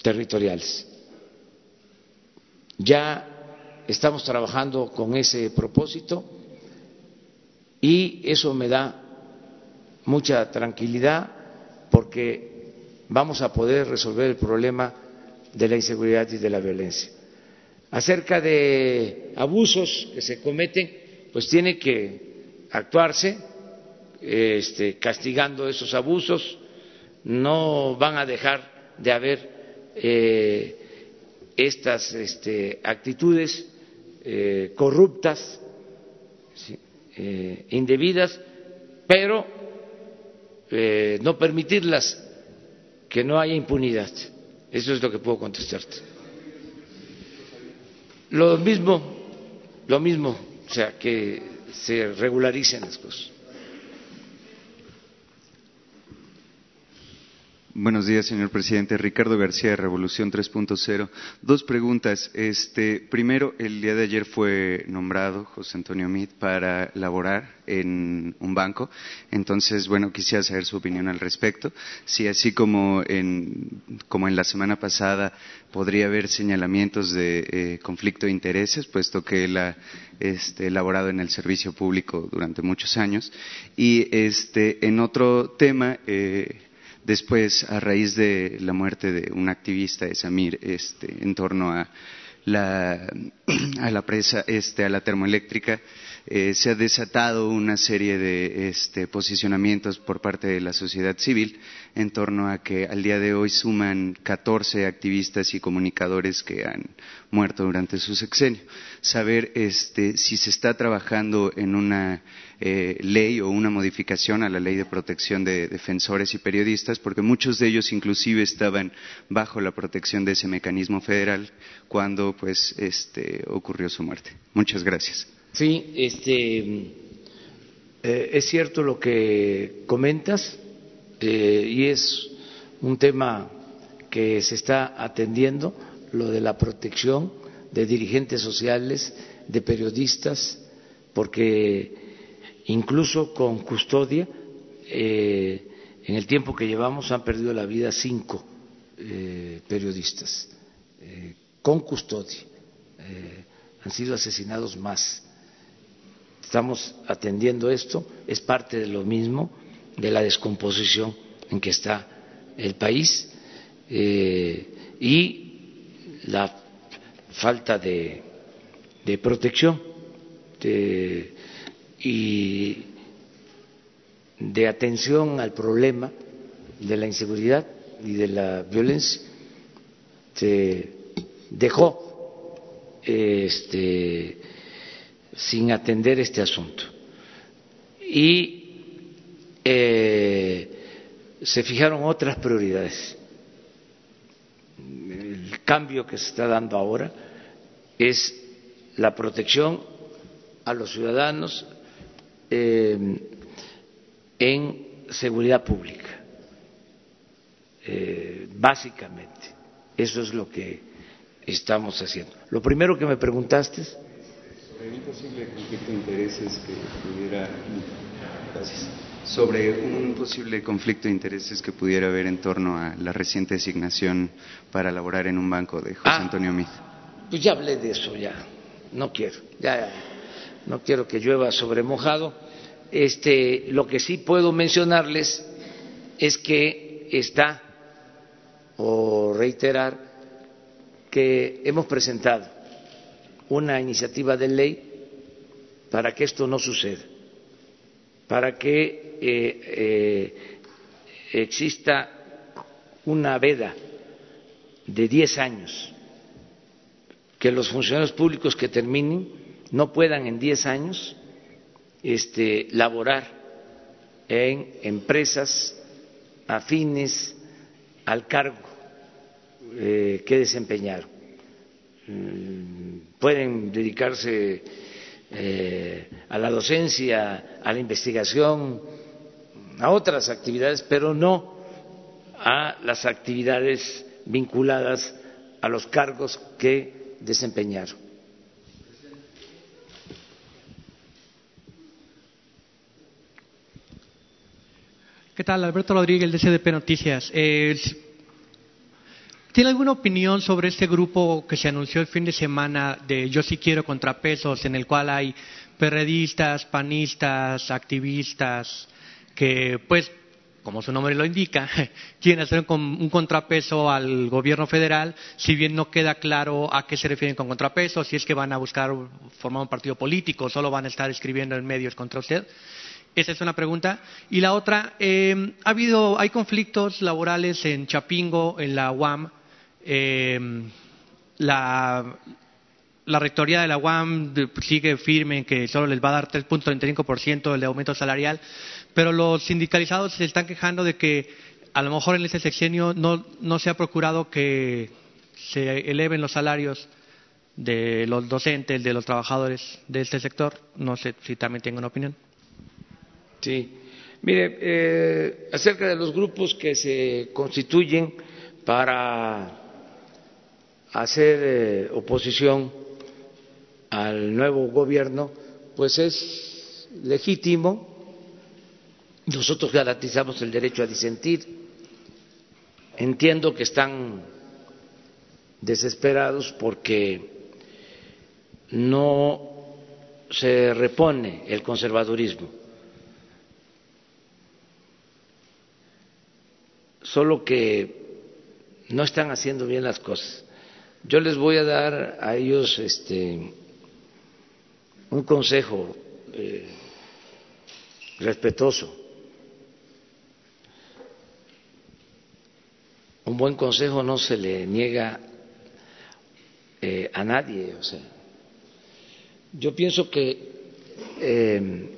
S1: territoriales. Ya estamos trabajando con ese propósito y eso me da mucha tranquilidad porque vamos a poder resolver el problema de la inseguridad y de la violencia. Acerca de abusos que se cometen, pues tiene que actuarse este, castigando esos abusos, no van a dejar de haber eh, estas este, actitudes eh, corruptas, eh, indebidas, pero no permitirlas, que no haya impunidad. Eso es lo que puedo contestarte. Lo mismo, lo mismo, o sea, que se regularicen las cosas.
S9: Buenos días, señor presidente. Ricardo García, de Revolución 3.0. Dos preguntas. Este, primero, el día de ayer fue nombrado José Antonio Mit para laborar en un banco. Entonces, bueno, quisiera saber su opinión al respecto. Si así como en, como en la semana pasada podría haber señalamientos de eh, conflicto de intereses, puesto que él ha este, laborado en el servicio público durante muchos años. Y este, en otro tema, eh, Después, a raíz de la muerte de un activista de Samir, este, en torno a la, a la presa, este, a la termoeléctrica, eh, se ha desatado una serie de este, posicionamientos por parte de la sociedad civil en torno a que al día de hoy suman 14 activistas y comunicadores que han muerto durante su sexenio. Saber este, si se está trabajando en una eh, ley o una modificación a la ley de protección de defensores y periodistas, porque muchos de ellos inclusive estaban bajo la protección de ese mecanismo federal cuando pues este, ocurrió su muerte. Muchas gracias.
S1: Sí, este, eh, es cierto lo que comentas eh, y es un tema que se está atendiendo, lo de la protección de dirigentes sociales, de periodistas, porque incluso con custodia, eh, en el tiempo que llevamos han perdido la vida cinco periodistas, con custodia, han sido asesinados más Estamos atendiendo esto, es parte de lo mismo, de la descomposición en que está el país eh, y la falta de, protección y de atención al problema de la inseguridad y de la violencia. Se dejó este, sin atender este asunto. Y eh, se fijaron otras prioridades. El cambio que se está dando ahora es la protección a los ciudadanos eh, en seguridad pública, eh, básicamente. Eso es lo que estamos haciendo. Lo primero que me preguntaste
S9: un posible conflicto de intereses que pudiera sobre un posible conflicto de intereses que pudiera haber en torno a la reciente designación para laborar en un banco de José ah, Antonio Mid.
S1: Pues ya hablé de eso ya, no quiero, ya no quiero que llueva sobre mojado. Este, lo que sí puedo mencionarles es que está o reiterar que hemos presentado una iniciativa de ley para que esto no suceda, para que eh, eh, exista una veda de 10 años, que los funcionarios públicos que terminen no puedan en 10 años este, laborar en empresas afines al cargo eh, que desempeñaron. Mm, pueden dedicarse eh, a la docencia, a la investigación, a otras actividades, pero no a las actividades vinculadas a los cargos que desempeñaron.
S10: ¿Qué tal? Alberto Rodríguez, de CDP Noticias. Eh, ¿Tiene alguna opinión sobre este grupo que se anunció el fin de semana de Yo sí quiero contrapesos, en el cual hay perredistas, panistas, activistas, que pues como su nombre lo indica, quieren hacer un contrapeso al gobierno federal, si bien no queda claro a qué se refieren con contrapeso, si es que van a buscar formar un partido político, solo van a estar escribiendo en medios contra usted. Esa es una pregunta. Y la otra, eh, ha habido, hay conflictos laborales en Chapingo, en la UAM. Eh, la, rectoría de la UAM sigue firme en que solo les va a dar 3.35% de aumento salarial, pero los sindicalizados se están quejando de que a lo mejor en este sexenio no, no se ha procurado que se eleven los salarios de los docentes, de los trabajadores de este sector. No sé si también tengo una opinión.
S1: Sí. Mire, eh, acerca de los grupos que se constituyen para hacer eh, oposición al nuevo gobierno, pues es legítimo nosotros garantizamos el derecho a disentir. Entiendo que están desesperados porque no se repone el conservadurismo. Solo que no están haciendo bien las cosas. Yo les voy a dar a ellos este, un consejo eh, respetuoso un buen consejo no se le niega eh, a nadie. O sea, yo pienso que em,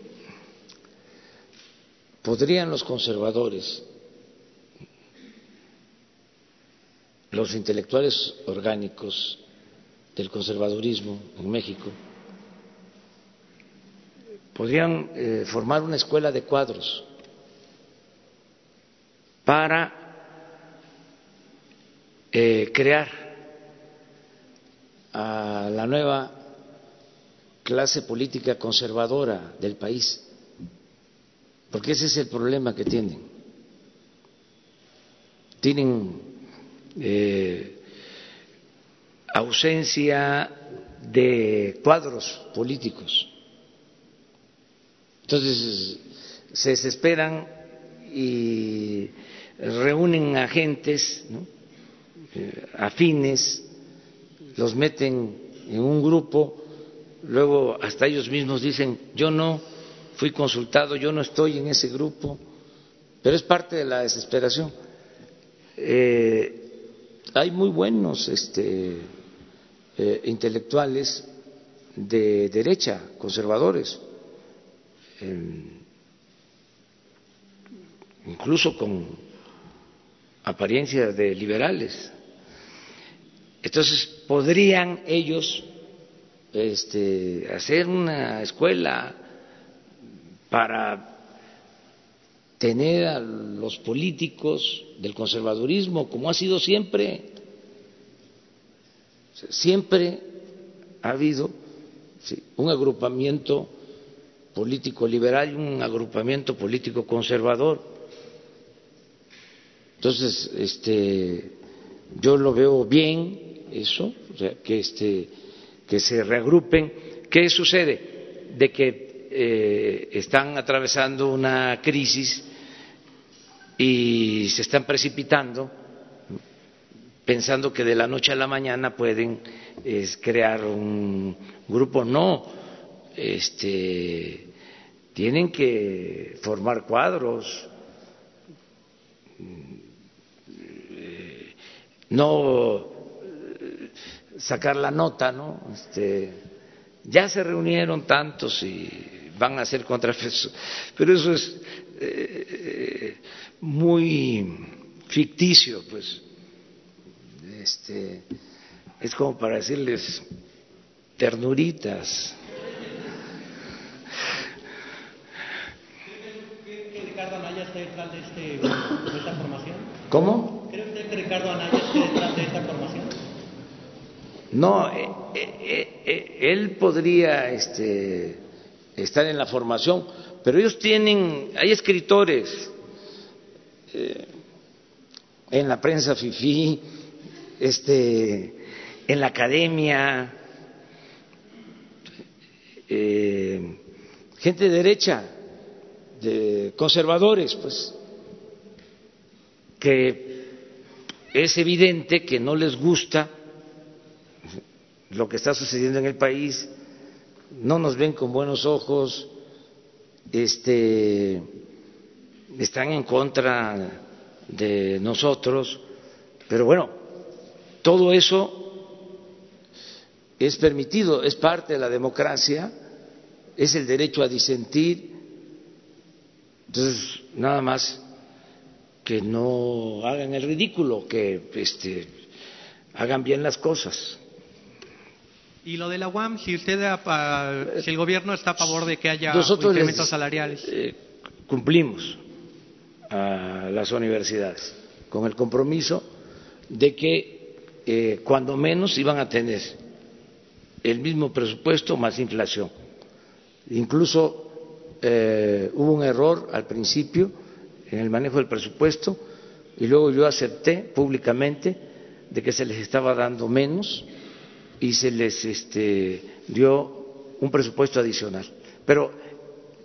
S1: podrían los conservadores, los intelectuales orgánicos del conservadurismo en México, podrían eh, formar una escuela de cuadros para eh, crear a la nueva clase política conservadora del país, porque ese es el problema que tienen. Tienen eh, ausencia de cuadros políticos. Entonces se desesperan y reúnen agentes. Eh, afines, los meten en un grupo, luego hasta ellos mismos dicen, yo no fui consultado, yo no estoy en ese grupo, pero es parte de la desesperación. Eh, hay muy buenos este, eh, intelectuales de derecha, conservadores, incluso con apariencias de liberales. Entonces, podrían ellos este, hacer una escuela para tener a los políticos del conservadurismo, como ha sido siempre. Siempre ha habido un agrupamiento político liberal y un agrupamiento político conservador. Entonces, este, yo lo veo bien, eso, que, este, que se reagrupen. ¿Qué sucede? De que eh, están atravesando una crisis y se están precipitando pensando que de la noche a la mañana pueden crear un grupo. No, este, tienen que formar cuadros, eh, no sacar la nota, ¿no? Este, ya se reunieron tantos y van a hacer contrafeso, pero eso es eh, muy ficticio, pues. Este, es como para decirles ternuritas.
S10: Ricardo Anaya esté detrás de, esta formación?
S1: ¿Cómo?
S10: ¿Cree usted que Ricardo Anaya esté detrás de esta formación?
S1: No, eh, eh, eh, él podría este, estar en la formación, pero ellos tienen, hay escritores eh, en la prensa FIFI, este, en la academia, eh, gente de derecha, de conservadores, pues, que es evidente que no les gusta lo que está sucediendo en el país, no nos ven con buenos ojos, este, están en contra de nosotros, pero bueno, todo eso es permitido, es parte de la democracia, es el derecho a disentir, entonces nada más que no hagan el ridículo, que este, hagan bien las cosas.
S10: Y lo de la UAM, si usted, si el gobierno está a favor de que haya
S1: Nosotros
S10: incrementos salariales.
S1: Eh, cumplimos a las universidades con el compromiso de que eh, cuando menos iban a tener el mismo presupuesto más inflación. Incluso eh, hubo un error al principio en el manejo del presupuesto y luego yo acepté públicamente de que se les estaba dando menos y se les este, dio un presupuesto adicional. Pero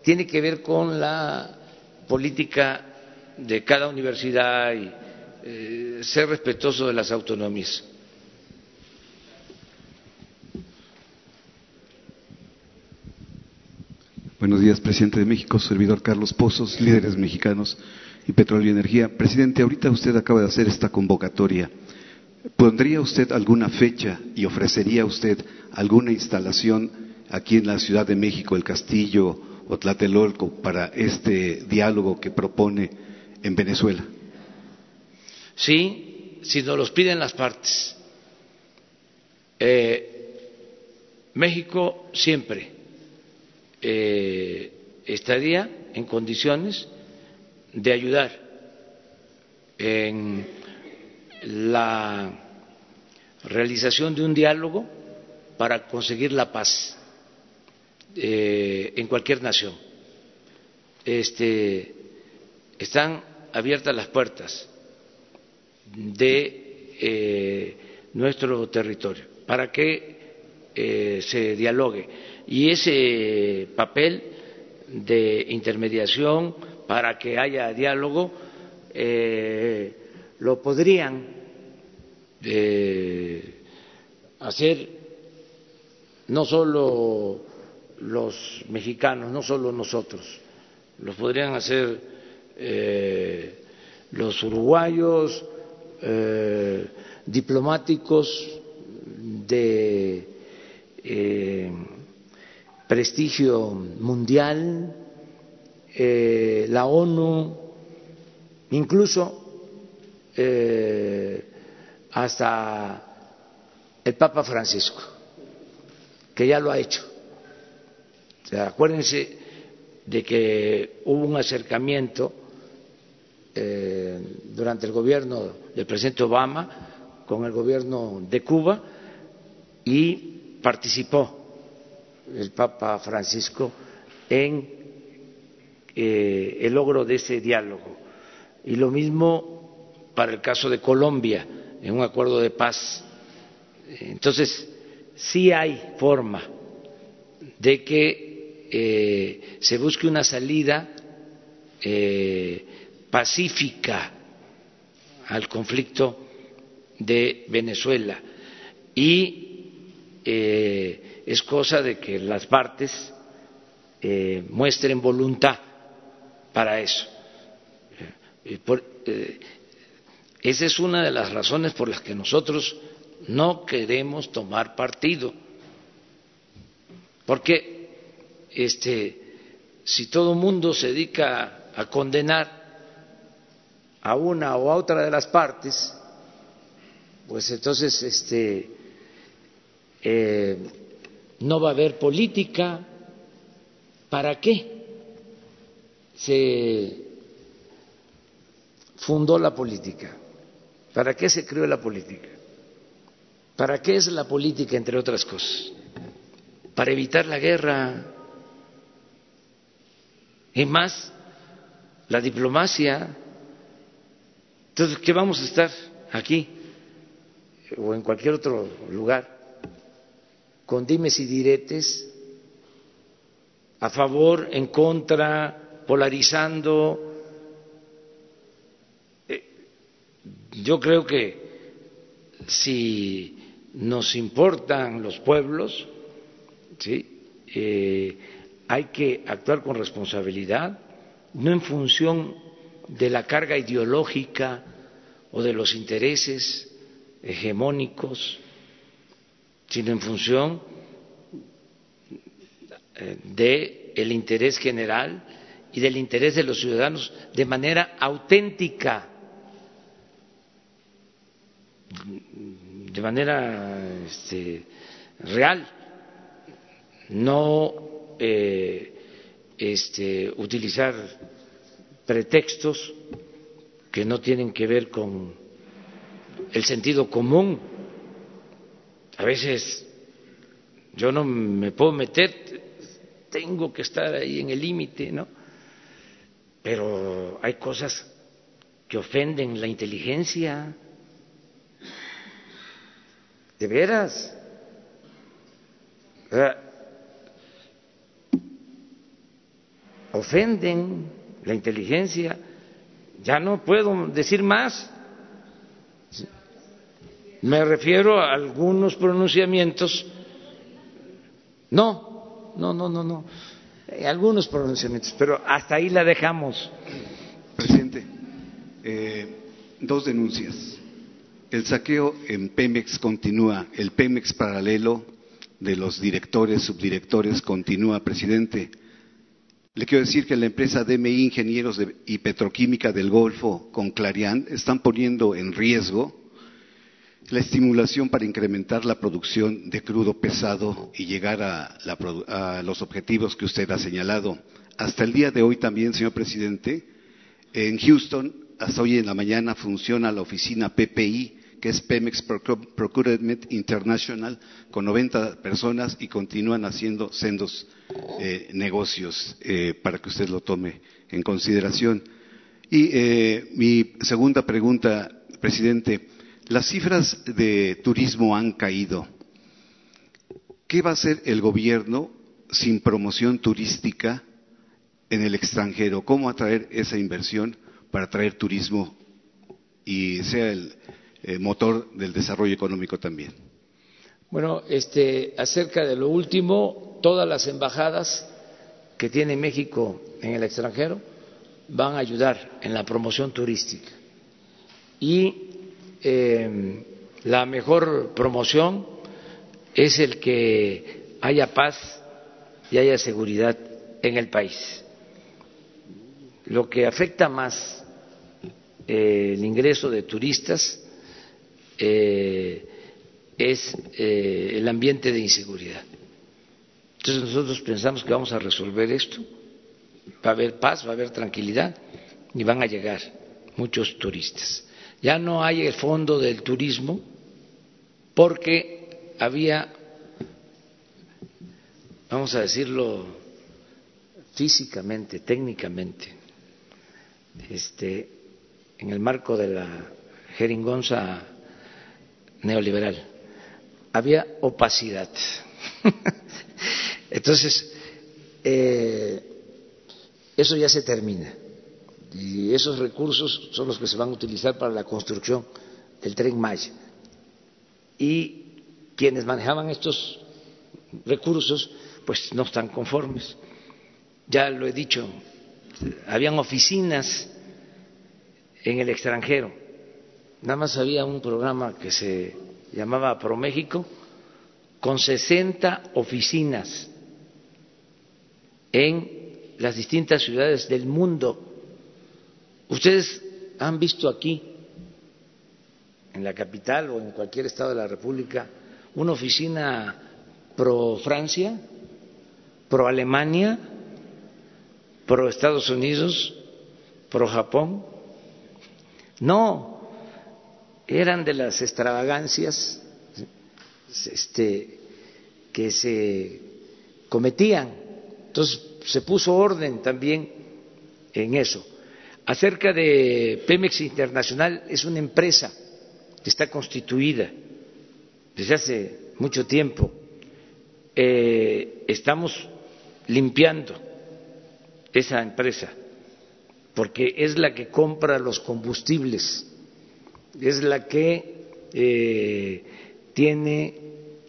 S1: tiene que ver con la política de cada universidad y eh, ser respetuoso de las autonomías.
S11: Buenos días, presidente de México, servidor Carlos Pozos, líderes mexicanos y petróleo y energía. Presidente, ahorita usted acaba de hacer esta convocatoria. ¿Pondría usted alguna fecha y ofrecería usted alguna instalación aquí en la Ciudad de México, el Castillo o Tlatelolco, para este diálogo que propone en Venezuela?
S1: Sí, si nos los piden las partes. Eh, México siempre eh, estaría en condiciones de ayudar en la realización de un diálogo para conseguir la paz eh, en cualquier nación. Este, están abiertas las puertas de eh, nuestro territorio para que eh, se dialogue y ese papel de intermediación para que haya diálogo lo podrían hacer no solo los mexicanos, no solo nosotros, lo podrían hacer eh, los uruguayos, eh, diplomáticos de eh, prestigio mundial, la ONU, incluso hasta el Papa Francisco, que ya lo ha hecho. acuérdense de que hubo un acercamiento eh, durante el gobierno del presidente Obama con el gobierno de Cuba y participó el Papa Francisco en eh, el logro de ese diálogo. Y lo mismo para el caso de Colombia, en un acuerdo de paz. Entonces, sí hay forma de que eh, se busque una salida eh, pacífica al conflicto de Venezuela y eh, es cosa de que las partes muestren voluntad para eso. Esa es una de las razones por las que nosotros no queremos tomar partido, porque este, si todo el mundo se dedica a condenar a una o a otra de las partes, pues entonces este, eh, no va a haber política. ¿Para qué se fundó la política? ¿Para qué se creó la política? ¿Para qué es la política, entre otras cosas? Para evitar la guerra. Y más, la diplomacia. Entonces, ¿qué vamos a estar aquí o en cualquier otro lugar? con dimes y diretes, a favor, en contra, polarizando. Eh, yo creo que si nos importan los pueblos, ¿sí? Eh, hay que actuar con responsabilidad, no en función de la carga ideológica o de los intereses hegemónicos sino en función eh, del interés general y del interés de los ciudadanos de manera auténtica, de manera este, real, no eh, este, utilizar pretextos que no tienen que ver con el sentido común a veces yo no me puedo meter, tengo que estar ahí en el límite, ¿no? Pero hay cosas que ofenden la inteligencia. De veras. ofenden la inteligencia. Ya no puedo decir más. Me refiero a algunos pronunciamientos. No, no, no, no, no. Eh, algunos pronunciamientos, pero hasta ahí la dejamos.
S11: Presidente, eh, dos denuncias. El saqueo en Pemex continúa, el Pemex paralelo de los directores, subdirectores continúa, presidente. Le quiero decir que la empresa DMI Ingenieros y Petroquímica del Golfo con Clarián están poniendo en riesgo la estimulación para incrementar la producción de crudo pesado y llegar a, los objetivos que usted ha señalado. Hasta el día de hoy también, señor presidente, en Houston, hasta hoy en la mañana, funciona la oficina PPI, que es Pemex Procurement International, con 90 personas y continúan haciendo sendos eh, negocios eh, para que usted lo tome en consideración. Y eh, mi segunda pregunta, presidente, las cifras de turismo han caído. ¿Qué va a hacer el gobierno sin promoción turística en el extranjero? ¿Cómo atraer esa inversión para atraer turismo y sea el eh, motor del desarrollo económico también?
S1: Bueno, este, acerca de lo último, todas las embajadas que tiene México en el extranjero van a ayudar en la promoción turística. Y eh, la mejor promoción es el que haya paz y haya seguridad en el país. Lo que afecta más eh, el ingreso de turistas eh, es el ambiente de inseguridad. Entonces nosotros pensamos que vamos a resolver esto, va a haber paz, va a haber tranquilidad y van a llegar muchos turistas. Ya no hay el fondo del turismo porque había, vamos a decirlo físicamente, técnicamente, este, en el marco de la jeringonza neoliberal, había opacidad. Entonces, eh, eso ya se termina y esos recursos son los que se van a utilizar para la construcción del tren Maya. y quienes manejaban estos recursos pues no están conformes. Ya lo he dicho, habían oficinas en el extranjero. Nada más había un programa que se llamaba ProMéxico con 60 oficinas en las distintas ciudades del mundo. Ustedes han visto aquí, en la capital o en cualquier estado de la República, una oficina pro Francia, pro Alemania, pro Estados Unidos, pro Japón. No, eran de las extravagancias este, que se cometían. Entonces se puso orden también en eso. Acerca de Pemex Internacional, es una empresa que está constituida desde hace mucho tiempo. Eh, estamos limpiando esa empresa porque es la que compra los combustibles, es la que eh, tiene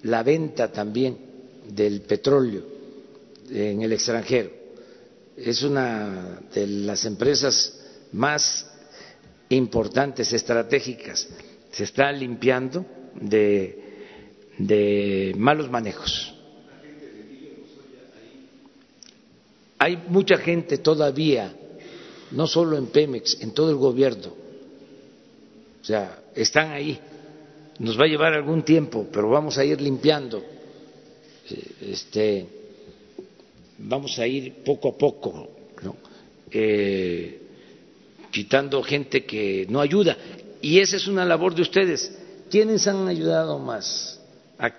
S1: la venta también del petróleo en el extranjero. Es una de las empresas más importantes, estratégicas. Se está limpiando de, de malos manejos. Hay mucha gente todavía, no solo en Pemex, en todo el gobierno. O sea, están ahí. Nos va a llevar algún tiempo, pero vamos a ir limpiando. Este, vamos a ir poco a poco, eh, quitando gente que no ayuda. Y esa es una labor de ustedes. ¿Quiénes han ayudado más?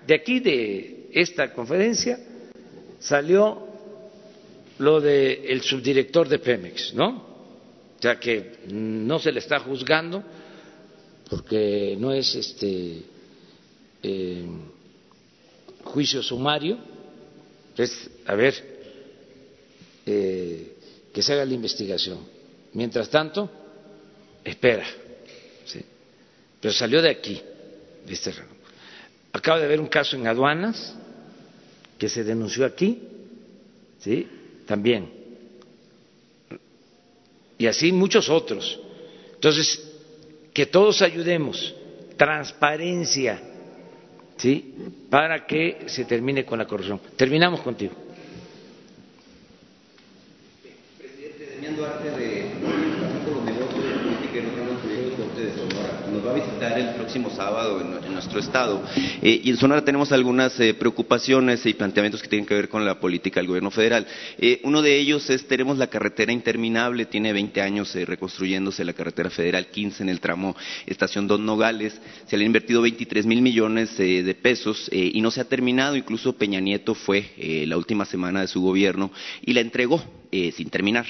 S1: De aquí, de esta conferencia, salió lo del subdirector de Pemex, ¿no? O sea que no se le está juzgando porque no es este eh, juicio sumario, es a ver eh, que se haga la investigación. Mientras tanto, espera. Pero salió de aquí, de este Acaba de haber un caso en aduanas que se denunció aquí, ¿sí? También. Y así muchos otros. Entonces, que todos ayudemos, transparencia, ¿sí? Para que se termine con la corrupción. Terminamos contigo.
S12: el próximo sábado en, nuestro estado. Eh, y en Sonora tenemos algunas eh, preocupaciones y planteamientos que tienen que ver con la política del gobierno federal. Eh, uno de ellos es, tenemos la carretera interminable, tiene 20 años reconstruyéndose la carretera federal 15 en el tramo Estación Don Nogales. Se le han invertido 23 mil millones de pesos y no se ha terminado. Incluso Peña Nieto fue la última semana de su gobierno y la entregó sin terminar.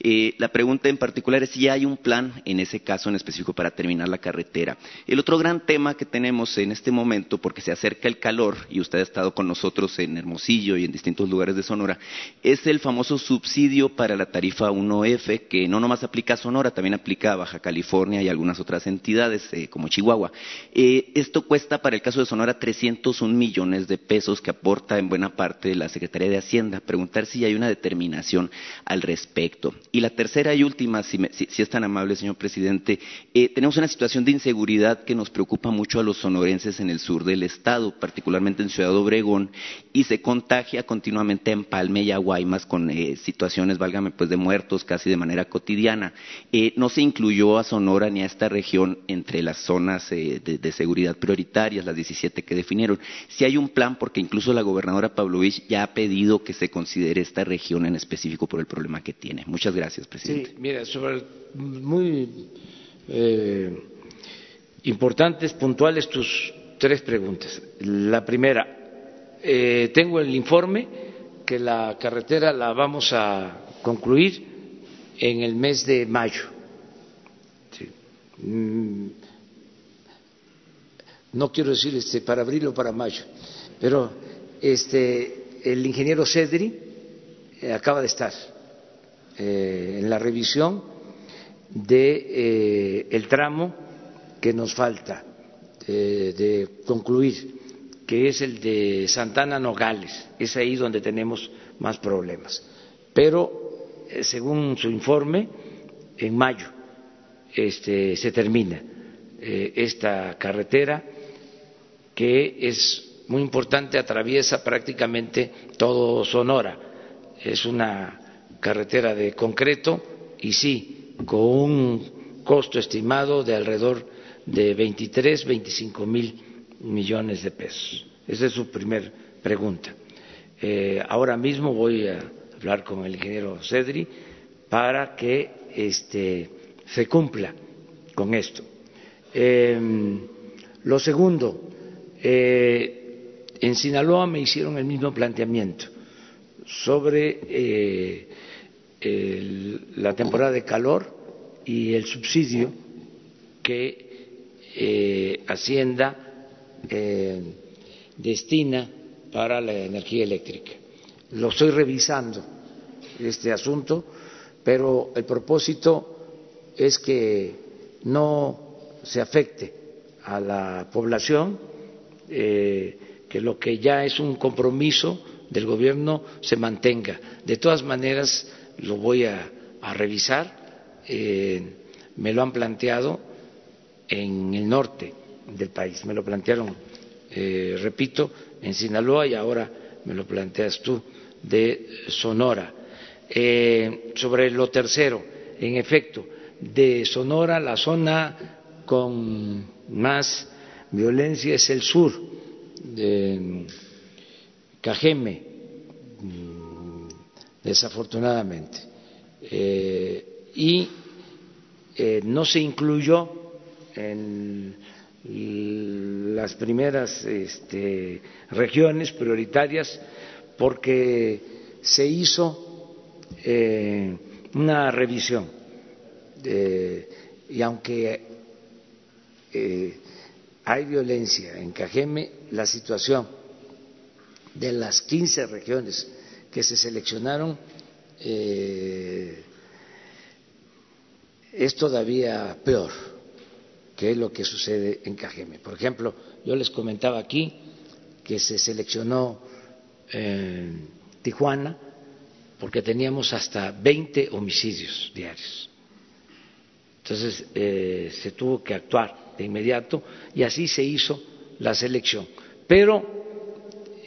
S12: Eh, la pregunta en particular es si hay un plan en ese caso en específico para terminar la carretera. El otro gran tema que tenemos en este momento, porque se acerca el calor, y usted ha estado con nosotros en Hermosillo y en distintos lugares de Sonora, es el famoso subsidio para la tarifa 1F, que no nomás aplica a Sonora, también aplica a Baja California y algunas otras entidades eh, como Chihuahua. Eh, esto cuesta para el caso de Sonora 301 millones de pesos que aporta en buena parte la Secretaría de Hacienda. Preguntar si hay una determinación al respecto. Y la tercera y última, si, es tan amable, señor presidente, eh, tenemos una situación de inseguridad que nos preocupa mucho a los sonorenses en el sur del estado, particularmente en Ciudad Obregón, y se contagia continuamente en Palme y Aguaymas con eh, situaciones, válgame, pues de muertos casi de manera cotidiana. Eh, no se incluyó a Sonora ni a esta región entre las zonas de, seguridad prioritarias, las 17 que definieron. Si hay un plan, porque incluso la gobernadora Pavlovich ya ha pedido que se considere esta región en específico por el problema que tiene. Muchas gracias. Gracias, presidente.
S1: Mira, sobre muy eh, importantes, puntuales tus tres preguntas. La primera, eh, tengo el informe que la carretera la vamos a concluir en el mes de mayo. Mm, no quiero decir este, para abril o para mayo, pero este, el ingeniero Cedri eh, acaba de estar eh, en la revisión de eh, el tramo que nos falta eh, de concluir, que es el de Santana Nogales. Es ahí donde tenemos más problemas. Pero, según su informe, en mayo este, se termina esta carretera que es muy importante, atraviesa prácticamente todo Sonora. Es una carretera de concreto y sí, con un costo estimado de alrededor de 23, 25 mil millones de pesos. Esa es su primera pregunta. Eh, ahora mismo voy a hablar con el ingeniero Cedri para que este, se cumpla con esto. Eh, lo segundo, eh, en Sinaloa me hicieron el mismo planteamiento sobre eh, la temporada de calor y el subsidio que eh, Hacienda destina para la energía eléctrica. Lo estoy revisando este asunto, pero el propósito es que no se afecte a la población, eh, que lo que ya es un compromiso del gobierno se mantenga. De todas maneras, lo voy a, revisar. Eh, me lo han planteado en el norte del país, me lo plantearon, eh, repito, en Sinaloa y ahora me lo planteas tú de Sonora. sobre lo tercero, en efecto, de Sonora la zona con más violencia es el sur, de Cajeme, desafortunadamente. Eh, y eh, no se incluyó en las primeras este, regiones prioritarias porque se hizo eh, una revisión y aunque hay violencia en Cajeme, la situación de las 15 regiones que se seleccionaron eh, es todavía peor que lo que sucede en Cajeme. Por ejemplo, yo les comentaba aquí que se seleccionó Tijuana porque teníamos hasta 20 homicidios diarios. Entonces eh, se tuvo que actuar de inmediato y así se hizo la selección. Pero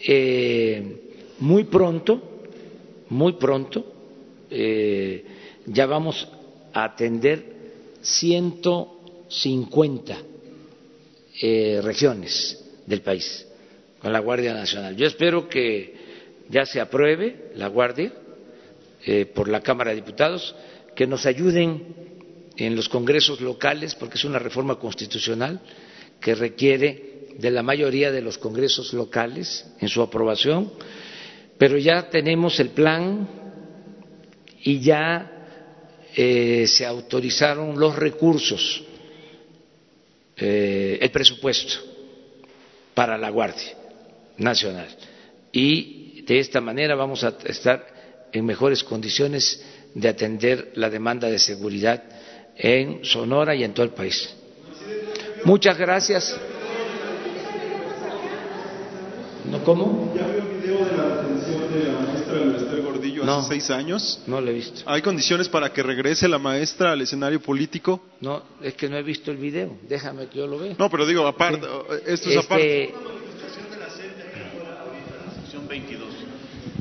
S1: eh, muy pronto, muy pronto, eh, ya vamos a atender 150 eh, regiones del país con la Guardia Nacional. Yo espero que ya se apruebe la Guardia por la Cámara de Diputados, que nos ayuden en los congresos locales, porque es una reforma constitucional que requiere de la mayoría de los congresos locales en su aprobación, pero ya tenemos el plan y ya eh, se autorizaron los recursos, eh, el presupuesto para la Guardia Nacional. Y de esta manera vamos a estar en mejores condiciones de atender la demanda de seguridad en Sonora y en todo el país. Muchas gracias. ¿No cómo?
S4: De la de la maestra Esther Gordillo
S1: no,
S4: hace seis años?
S1: No lo he visto.
S4: ¿Hay condiciones para que regrese la maestra al escenario político?
S1: No, es que no he visto el video. Déjame que yo lo vea.
S4: No, pero digo, aparte, esto es
S1: este,
S4: aparte.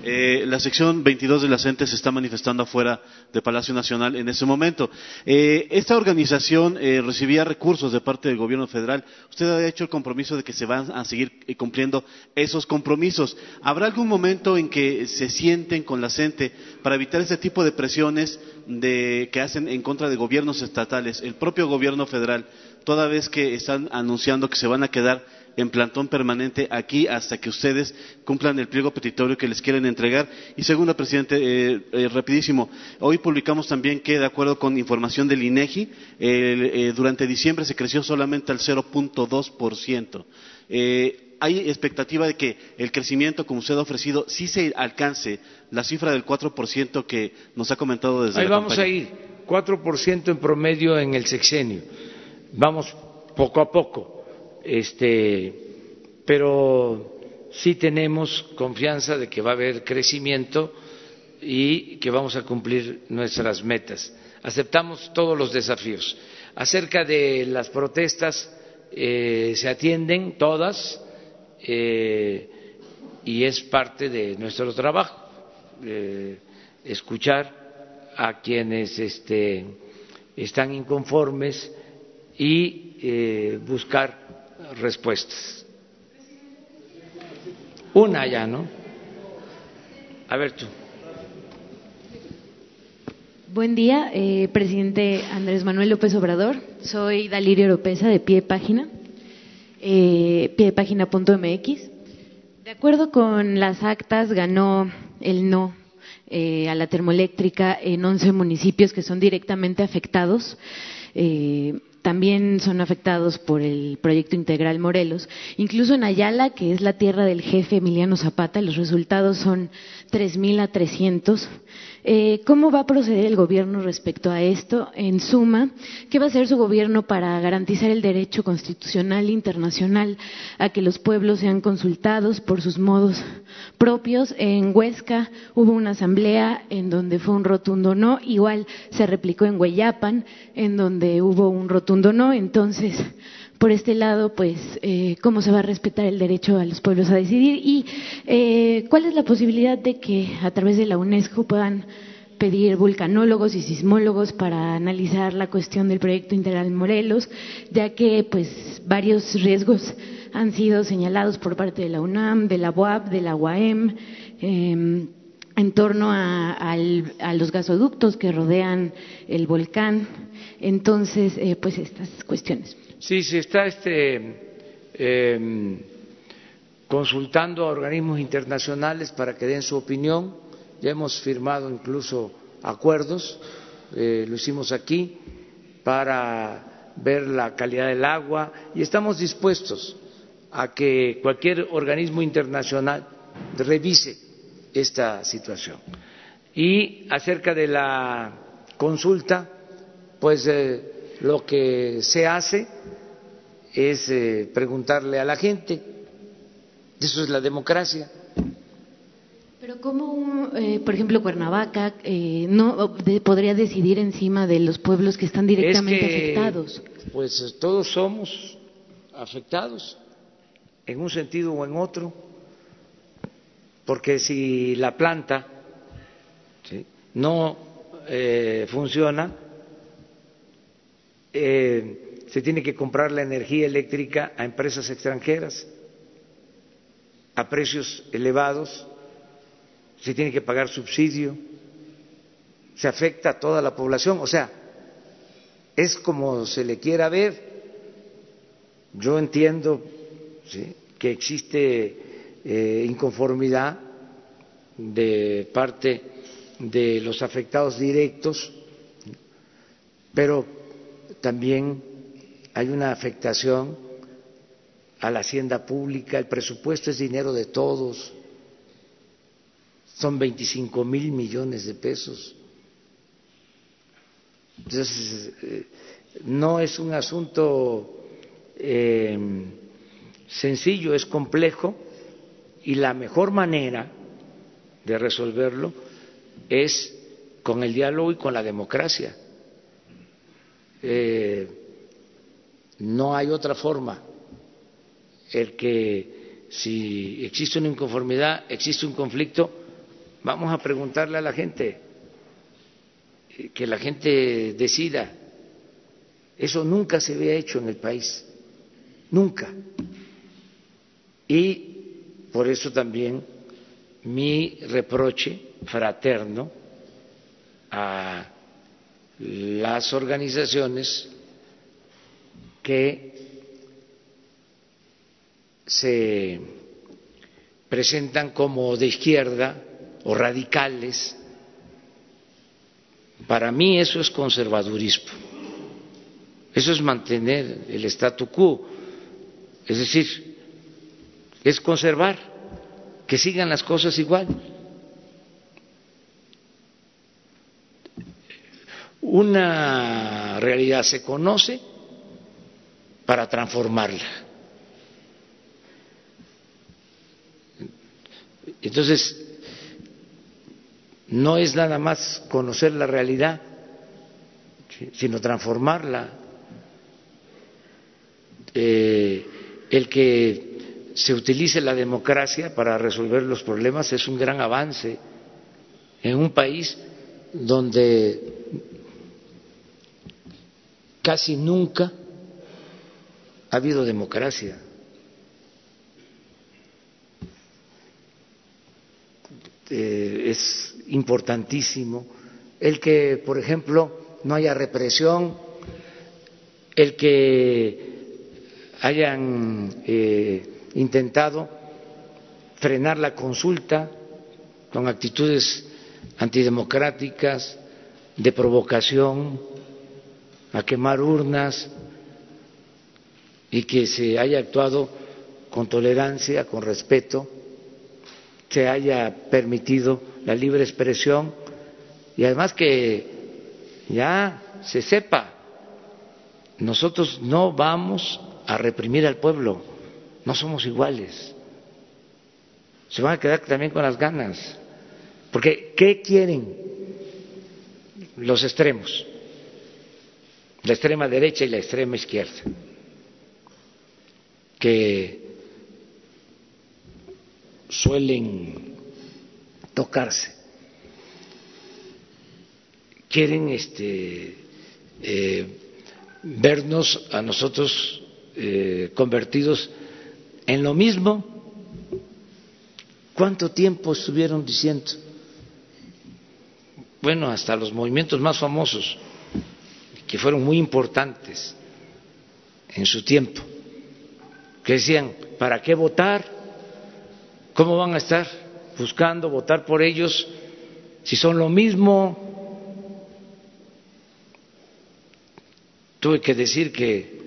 S13: Eh, la sección 22 de la CENTE se está manifestando afuera de Palacio Nacional en ese momento. Eh, esta organización eh, recibía recursos de parte del gobierno federal. Usted ha hecho el compromiso de que se van a seguir cumpliendo esos compromisos. ¿Habrá algún momento en que se sienten con la CENTE para evitar ese tipo de presiones que hacen en contra de gobiernos estatales, el propio gobierno federal, toda vez que están anunciando que se van a quedar en plantón permanente aquí hasta que ustedes cumplan el pliego petitorio que les quieren entregar. Y segundo, presidente, eh, eh, rapidísimo, hoy publicamos también que, de acuerdo con información del INEGI, eh, durante diciembre se creció solamente al 0.2%. hay expectativa de que el crecimiento, como usted ha ofrecido, sí se alcance la cifra del 4% que nos ha comentado desde
S1: Ahí vamos a ir, 4% en promedio en el sexenio. Vamos poco a poco este, pero sí tenemos confianza de que va a haber crecimiento y que vamos a cumplir nuestras metas. Aceptamos todos los desafíos. Acerca de las protestas, eh, se atienden todas eh, y es parte de nuestro trabajo eh, escuchar a quienes este, están inconformes y buscar respuestas. Una ya, ¿no? A ver tú.
S14: Buen día, eh, presidente Andrés Manuel López Obrador. Soy Dalirio Oropesa de Pie Página, eh, piedepágina.mx. De acuerdo con las actas, ganó el no eh, a la termoeléctrica en 11 municipios que son directamente afectados. Eh, también son afectados por el proyecto integral Morelos. Incluso en Ayala, que es la tierra del jefe Emiliano Zapata, los resultados son 3.000 a 300. Eh, ¿Cómo va a proceder el gobierno respecto a esto? En suma, ¿qué va a hacer su gobierno para garantizar el derecho constitucional internacional a que los pueblos sean consultados por sus modos propios? En Huesca hubo una asamblea en donde fue un rotundo no, igual se replicó en Hueyapan, en donde hubo un rotundo no. Entonces, por este lado, pues, eh, cómo se va a respetar el derecho a los pueblos a decidir y eh, cuál es la posibilidad de que a través de la UNESCO puedan pedir vulcanólogos y sismólogos para analizar la cuestión del proyecto integral Morelos, ya que pues varios riesgos han sido señalados por parte de la UNAM, de la UAP, de la UAM, eh, en torno a, a, los gasoductos que rodean el volcán. Entonces, eh, pues estas cuestiones.
S1: Sí, se está este, eh, consultando a organismos internacionales para que den su opinión. Ya hemos firmado incluso acuerdos, eh, lo hicimos aquí, para ver la calidad del agua y estamos dispuestos a que cualquier organismo internacional revise esta situación. Y acerca de la consulta, pues eh, lo que se hace es eh, preguntarle a la gente. Eso es la democracia.
S14: Pero ¿cómo, eh, por ejemplo, Cuernavaca eh, no podría decidir encima de los pueblos que están directamente afectados?
S1: Pues todos somos afectados en un sentido o en otro, porque si la planta no funciona, eh, se tiene que comprar la energía eléctrica a empresas extranjeras a precios elevados, se tiene que pagar subsidio, se afecta a toda la población, o sea, es como se le quiera ver. Yo entiendo que existe eh, inconformidad de parte de los afectados directos, pero también hay una afectación a la hacienda pública, el presupuesto es dinero de todos, son 25 mil millones de pesos. Entonces, eh, no es un asunto eh, sencillo, es complejo y la mejor manera de resolverlo es con el diálogo y con la democracia eh, no hay otra forma. El que si existe una inconformidad, existe un conflicto, vamos a preguntarle a la gente, eh, que la gente decida. Eso nunca se había hecho en el país, nunca. Y por eso también mi reproche fraterno a las organizaciones que se presentan como de izquierda o radicales. Para mí eso es conservadurismo. Eso es mantener el statu quo. Es decir, es conservar, que sigan las cosas igual. una realidad se conoce para transformarla. Entonces, no es nada más conocer la realidad, sino transformarla. Eh, el que se utilice la democracia para resolver los problemas es un gran avance en un país donde casi nunca ha habido democracia. Eh, es importantísimo el que, por ejemplo, no haya represión, el que hayan eh, intentado frenar la consulta con actitudes antidemocráticas, de provocación, a quemar urnas y que se haya actuado con tolerancia, con respeto, se haya permitido la libre expresión y además que ya se sepa, nosotros no vamos a reprimir al pueblo, no somos iguales, se van a quedar también con las ganas, porque ¿qué quieren los extremos? La extrema derecha y la extrema izquierda, que suelen tocarse. Quieren este, eh, vernos a nosotros eh, convertidos en lo mismo. ¿Cuánto tiempo estuvieron diciendo? Bueno, hasta los movimientos más famosos, que fueron muy importantes en su tiempo, que decían, ¿para qué votar? ¿Cómo van a estar buscando votar por ellos si son lo mismo? Tuve que decir que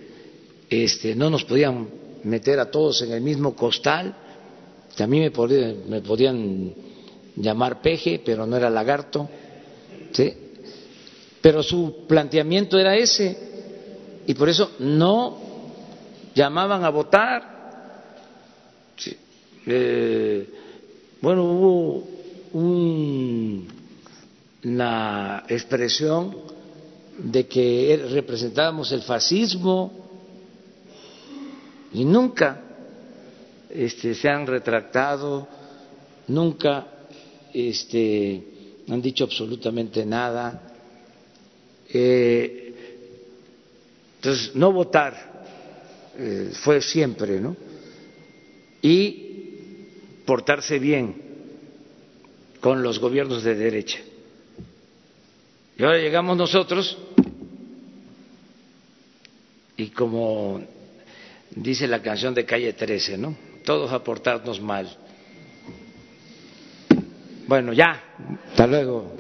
S1: este, no nos podían meter a todos en el mismo costal, que a mí me, podían, me podían llamar peje, pero no era lagarto, ¿sí? Pero su planteamiento era ese, y por eso no llamaban a votar. Eh, bueno, hubo una expresión de que representábamos el fascismo y nunca este, se han retractado, nunca este, han dicho absolutamente nada. Eh, entonces, no votar eh, fue siempre, ¿no? Y portarse bien con los gobiernos de derecha. Y ahora llegamos nosotros y como dice la canción de Calle 13, ¿no? Todos a portarnos mal. Bueno, ya, hasta luego.